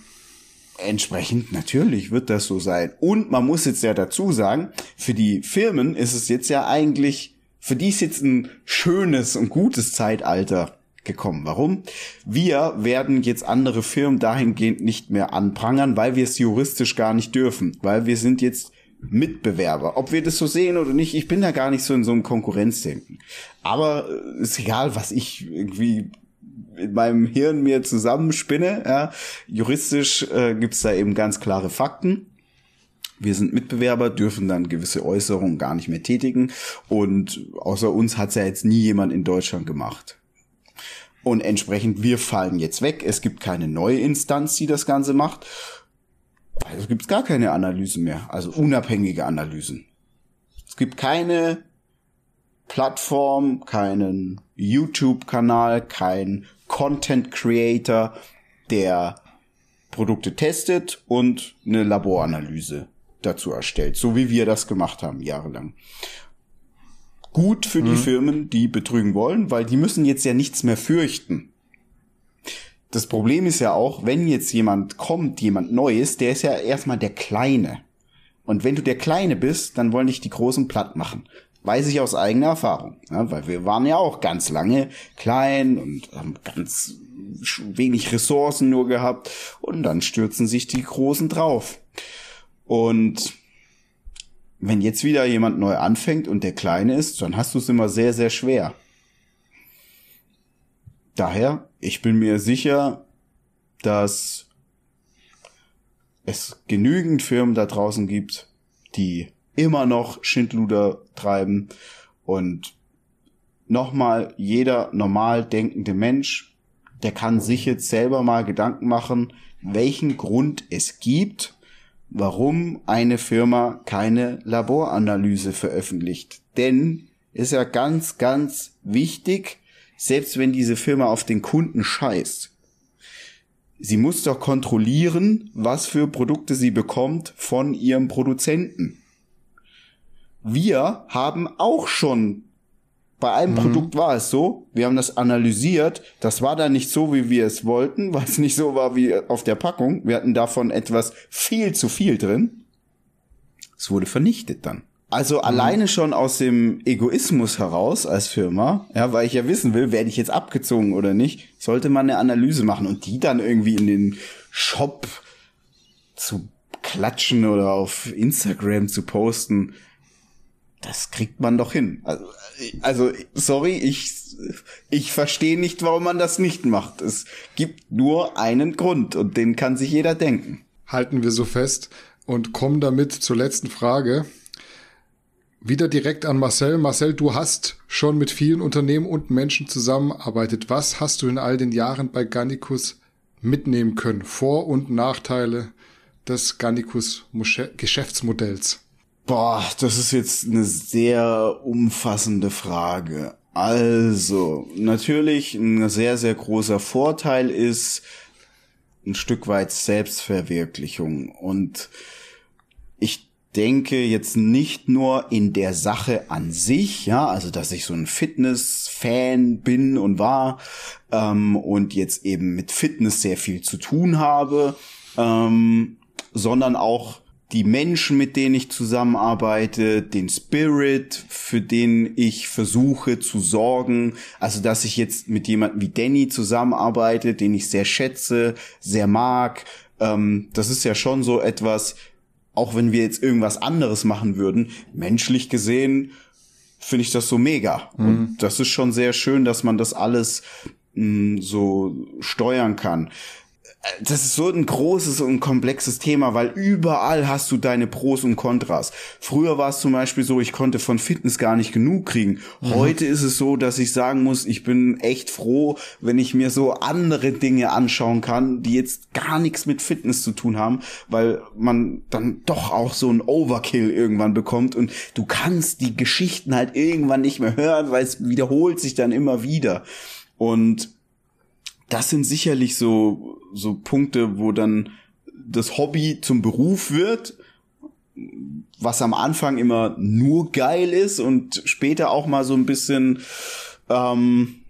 entsprechend natürlich wird das so sein. Und man muss jetzt ja dazu sagen, für die Firmen ist es jetzt ja eigentlich, für die ist jetzt ein schönes und gutes Zeitalter gekommen. Warum? Wir werden jetzt andere Firmen dahingehend nicht mehr anprangern, weil wir es juristisch gar nicht dürfen, weil wir sind jetzt Mitbewerber. Ob wir das so sehen oder nicht, ich bin da gar nicht so in so einem Konkurrenzdenken. Aber äh, ist egal, was ich irgendwie in meinem Hirn mir zusammenspinne. Ja. Juristisch äh, gibt's da eben ganz klare Fakten. Wir sind Mitbewerber, dürfen dann gewisse Äußerungen gar nicht mehr tätigen. Und außer uns hat's ja jetzt nie jemand in Deutschland gemacht. Und entsprechend, wir fallen jetzt weg. Es gibt keine neue Instanz, die das Ganze macht. Also gibt's gar keine Analysen mehr. Also unabhängige Analysen. Es gibt keine Plattform, keinen YouTube-Kanal, kein Content Creator, der Produkte testet und eine Laboranalyse dazu erstellt, so wie wir das gemacht haben jahrelang. Gut für die Firmen, die betrügen wollen, weil die müssen jetzt ja nichts mehr fürchten. Das Problem ist ja auch, wenn jetzt jemand kommt, jemand Neues, der ist ja erstmal der Kleine. Und wenn du der Kleine bist, dann wollen dich die Großen platt machen. Weiß ich aus eigener Erfahrung. Ja, weil wir waren ja auch ganz lange klein und haben ganz wenig Ressourcen nur gehabt. Und dann stürzen sich die Großen drauf. Und wenn jetzt wieder jemand neu anfängt und der Kleine ist, dann hast du es immer sehr, sehr schwer. Daher, ich bin mir sicher, dass es genügend Firmen da draußen gibt, die immer noch Schindluder treiben und nochmal jeder normal denkende Mensch, der kann sich jetzt selber mal Gedanken machen, welchen Grund es gibt, warum eine Firma keine Laboranalyse veröffentlicht. Denn ist ja ganz, ganz wichtig, selbst wenn diese Firma auf den Kunden scheißt. Sie muss doch kontrollieren, was für Produkte sie bekommt von ihrem Produzenten. Wir haben auch schon bei einem Produkt war es so, wir haben das analysiert, das war dann nicht so, wie wir es wollten, weil es nicht so war wie auf der Packung. Wir hatten davon etwas viel zu viel drin. Es wurde vernichtet dann. Also alleine schon aus dem Egoismus heraus als Firma, ja, weil ich ja wissen will, werde ich jetzt abgezogen oder nicht, sollte man eine Analyse machen und die dann irgendwie in den Shop zu klatschen oder auf Instagram zu posten. Das kriegt man doch hin. Also, also sorry, ich, ich verstehe nicht, warum man das nicht macht. Es gibt nur einen Grund und den kann sich jeder denken. Halten wir so fest und kommen damit zur letzten Frage. Wieder direkt an Marcel. Marcel, du hast schon mit vielen Unternehmen und Menschen zusammenarbeitet. Was hast du in all den Jahren bei Gannicus mitnehmen können? Vor- und Nachteile des Gannicus Geschäftsmodells? Boah, das ist jetzt eine sehr umfassende Frage. Also, natürlich ein sehr, sehr großer Vorteil ist ein Stück weit Selbstverwirklichung. Und ich denke jetzt nicht nur in der Sache an sich, ja, also dass ich so ein Fitness-Fan bin und war ähm, und jetzt eben mit Fitness sehr viel zu tun habe, ähm, sondern auch die Menschen, mit denen ich zusammenarbeite, den Spirit, für den ich versuche zu sorgen. Also, dass ich jetzt mit jemandem wie Danny zusammenarbeite, den ich sehr schätze, sehr mag. Ähm, das ist ja schon so etwas, auch wenn wir jetzt irgendwas anderes machen würden, menschlich gesehen, finde ich das so mega. Und das ist schon sehr schön, dass man das alles mh, so steuern kann das ist so ein großes und komplexes Thema, weil überall hast du deine Pros und Kontras. Früher war es zum Beispiel so, ich konnte von Fitness gar nicht genug kriegen. Heute ist es so, dass ich sagen muss, ich bin echt froh, wenn ich mir so andere Dinge anschauen kann, die jetzt gar nichts mit Fitness zu tun haben, weil man dann doch auch so ein Overkill irgendwann bekommt und du kannst die Geschichten halt irgendwann nicht mehr hören, weil es wiederholt sich dann immer wieder. Und das sind sicherlich so, so Punkte, wo dann das Hobby zum Beruf wird, was am Anfang immer nur geil ist und später auch mal so ein bisschen, ähm,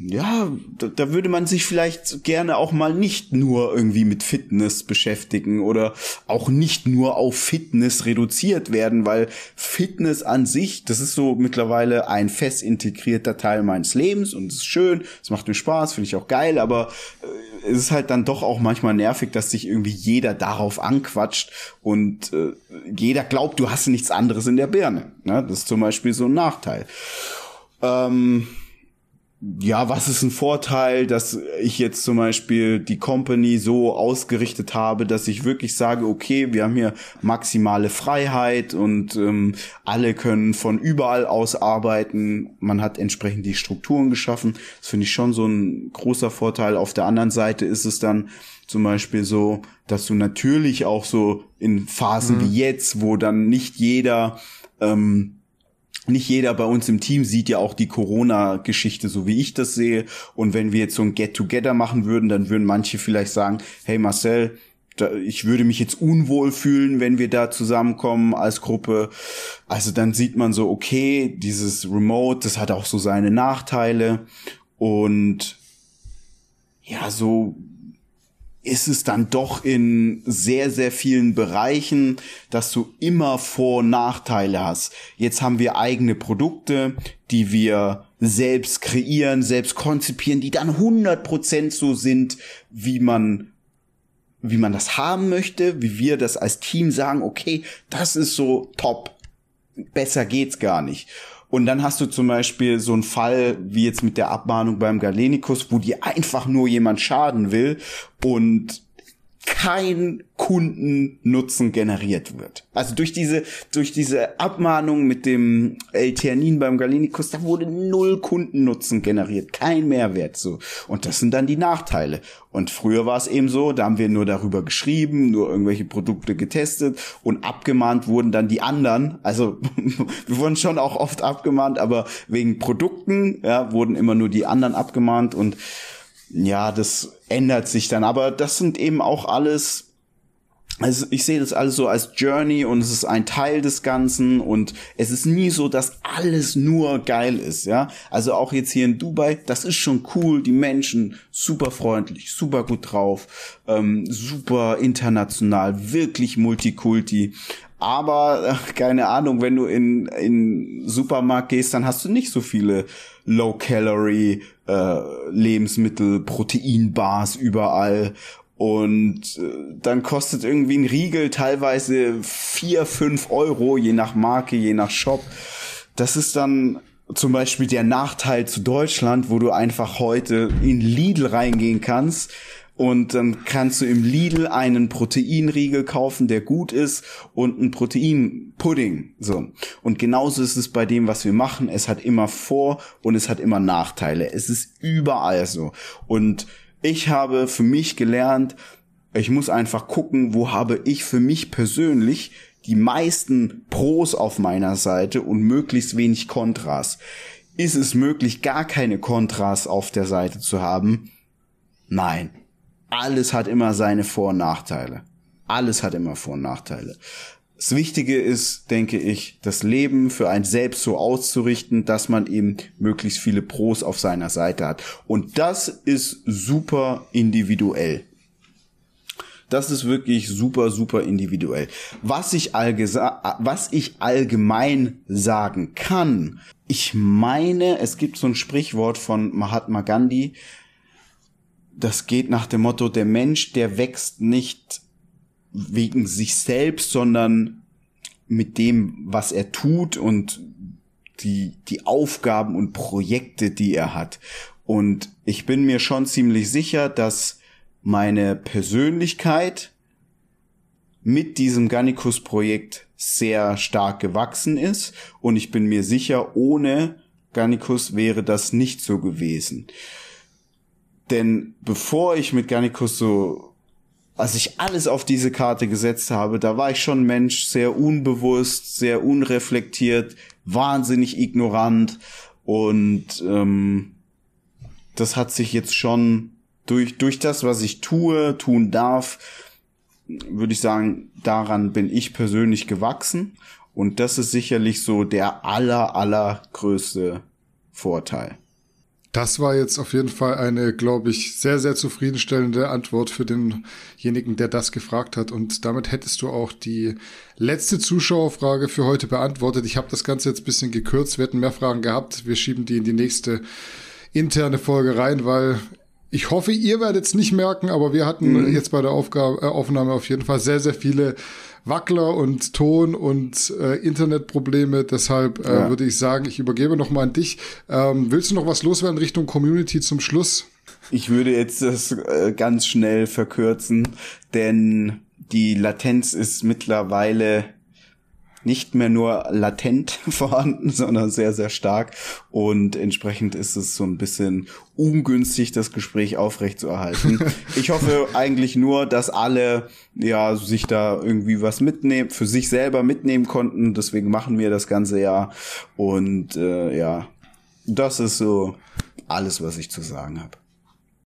ja, da, da würde man sich vielleicht gerne auch mal nicht nur irgendwie mit Fitness beschäftigen oder auch nicht nur auf Fitness reduziert werden, weil Fitness an sich, das ist so mittlerweile ein fest integrierter Teil meines Lebens und es ist schön, es macht mir Spaß, finde ich auch geil, aber äh, es ist halt dann doch auch manchmal nervig, dass sich irgendwie jeder darauf anquatscht und äh, jeder glaubt, du hast nichts anderes in der Birne. Ne? Das ist zum Beispiel so ein Nachteil. Ähm, ja, was ist ein Vorteil, dass ich jetzt zum Beispiel die Company so ausgerichtet habe, dass ich wirklich sage, okay, wir haben hier maximale Freiheit und ähm, alle können von überall aus arbeiten. Man hat entsprechend die Strukturen geschaffen. Das finde ich schon so ein großer Vorteil. Auf der anderen Seite ist es dann zum Beispiel so, dass du natürlich auch so in Phasen wie jetzt, wo dann nicht jeder ähm, nicht jeder bei uns im Team sieht ja auch die Corona-Geschichte, so wie ich das sehe. Und wenn wir jetzt so ein Get-Together machen würden, dann würden manche vielleicht sagen, hey Marcel, ich würde mich jetzt unwohl fühlen, wenn wir da zusammenkommen als Gruppe. Also dann sieht man so, okay, dieses Remote, das hat auch so seine Nachteile. Und ja, so ist es dann doch in sehr, sehr vielen Bereichen, dass du immer Vor- und Nachteile hast. Jetzt haben wir eigene Produkte, die wir selbst kreieren, selbst konzipieren, die dann 100% so sind, wie man wie man das haben möchte, wie wir das als Team sagen, okay, das ist so top. Besser geht's gar nicht. Und dann hast du zum Beispiel so einen Fall wie jetzt mit der Abmahnung beim Galenikus, wo dir einfach nur jemand schaden will. Und kein Kundennutzen generiert wird. Also durch diese, durch diese Abmahnung mit dem L-Theanin beim Galenikus, da wurde null Kundennutzen generiert, kein Mehrwert so. Und das sind dann die Nachteile. Und früher war es eben so, da haben wir nur darüber geschrieben, nur irgendwelche Produkte getestet und abgemahnt wurden dann die anderen. Also wir wurden schon auch oft abgemahnt, aber wegen Produkten ja, wurden immer nur die anderen abgemahnt und ja, das ändert sich dann. Aber das sind eben auch alles also ich sehe das alles so als Journey und es ist ein Teil des Ganzen und es ist nie so, dass alles nur geil ist, ja. Also auch jetzt hier in Dubai, das ist schon cool, die Menschen super freundlich, super gut drauf, ähm, super international, wirklich Multikulti. Aber keine Ahnung, wenn du in in Supermarkt gehst, dann hast du nicht so viele Low Calorie äh, Lebensmittel, Proteinbars überall und äh, dann kostet irgendwie ein Riegel teilweise vier, fünf Euro, je nach Marke, je nach Shop. Das ist dann zum Beispiel der Nachteil zu Deutschland, wo du einfach heute in Lidl reingehen kannst und dann kannst du im Lidl einen Proteinriegel kaufen, der gut ist und einen Proteinpudding. So. Und genauso ist es bei dem, was wir machen. Es hat immer Vor- und es hat immer Nachteile. Es ist überall so. Und ich habe für mich gelernt, ich muss einfach gucken, wo habe ich für mich persönlich die meisten Pros auf meiner Seite und möglichst wenig Kontras. Ist es möglich, gar keine Kontras auf der Seite zu haben? Nein alles hat immer seine Vor- und Nachteile. Alles hat immer Vor- und Nachteile. Das Wichtige ist, denke ich, das Leben für einen selbst so auszurichten, dass man eben möglichst viele Pros auf seiner Seite hat. Und das ist super individuell. Das ist wirklich super, super individuell. Was ich, was ich allgemein sagen kann, ich meine, es gibt so ein Sprichwort von Mahatma Gandhi, das geht nach dem Motto, der Mensch, der wächst nicht wegen sich selbst, sondern mit dem, was er tut und die, die Aufgaben und Projekte, die er hat. Und ich bin mir schon ziemlich sicher, dass meine Persönlichkeit mit diesem Gannikus-Projekt sehr stark gewachsen ist. Und ich bin mir sicher, ohne Gannikus wäre das nicht so gewesen. Denn bevor ich mit Garnicus so, als ich alles auf diese Karte gesetzt habe, da war ich schon Mensch, sehr unbewusst, sehr unreflektiert, wahnsinnig ignorant und ähm, das hat sich jetzt schon durch, durch das, was ich tue, tun darf, würde ich sagen, daran bin ich persönlich gewachsen. Und das ist sicherlich so der aller, allergrößte Vorteil. Das war jetzt auf jeden Fall eine, glaube ich, sehr, sehr zufriedenstellende Antwort für denjenigen, der das gefragt hat. Und damit hättest du auch die letzte Zuschauerfrage für heute beantwortet. Ich habe das Ganze jetzt bisschen gekürzt. Wir hätten mehr Fragen gehabt. Wir schieben die in die nächste interne Folge rein, weil ich hoffe, ihr werdet es nicht merken, aber wir hatten mhm. jetzt bei der Aufgabe, äh, Aufnahme auf jeden Fall sehr, sehr viele Wackler und Ton und äh, Internetprobleme. Deshalb äh, ja. würde ich sagen, ich übergebe noch mal an dich. Ähm, willst du noch was loswerden Richtung Community zum Schluss? Ich würde jetzt das äh, ganz schnell verkürzen, denn die Latenz ist mittlerweile nicht mehr nur latent vorhanden, sondern sehr, sehr stark. Und entsprechend ist es so ein bisschen ungünstig, das Gespräch aufrechtzuerhalten. ich hoffe eigentlich nur, dass alle ja sich da irgendwie was mitnehmen, für sich selber mitnehmen konnten. Deswegen machen wir das ganze ja. Und äh, ja, das ist so alles, was ich zu sagen habe.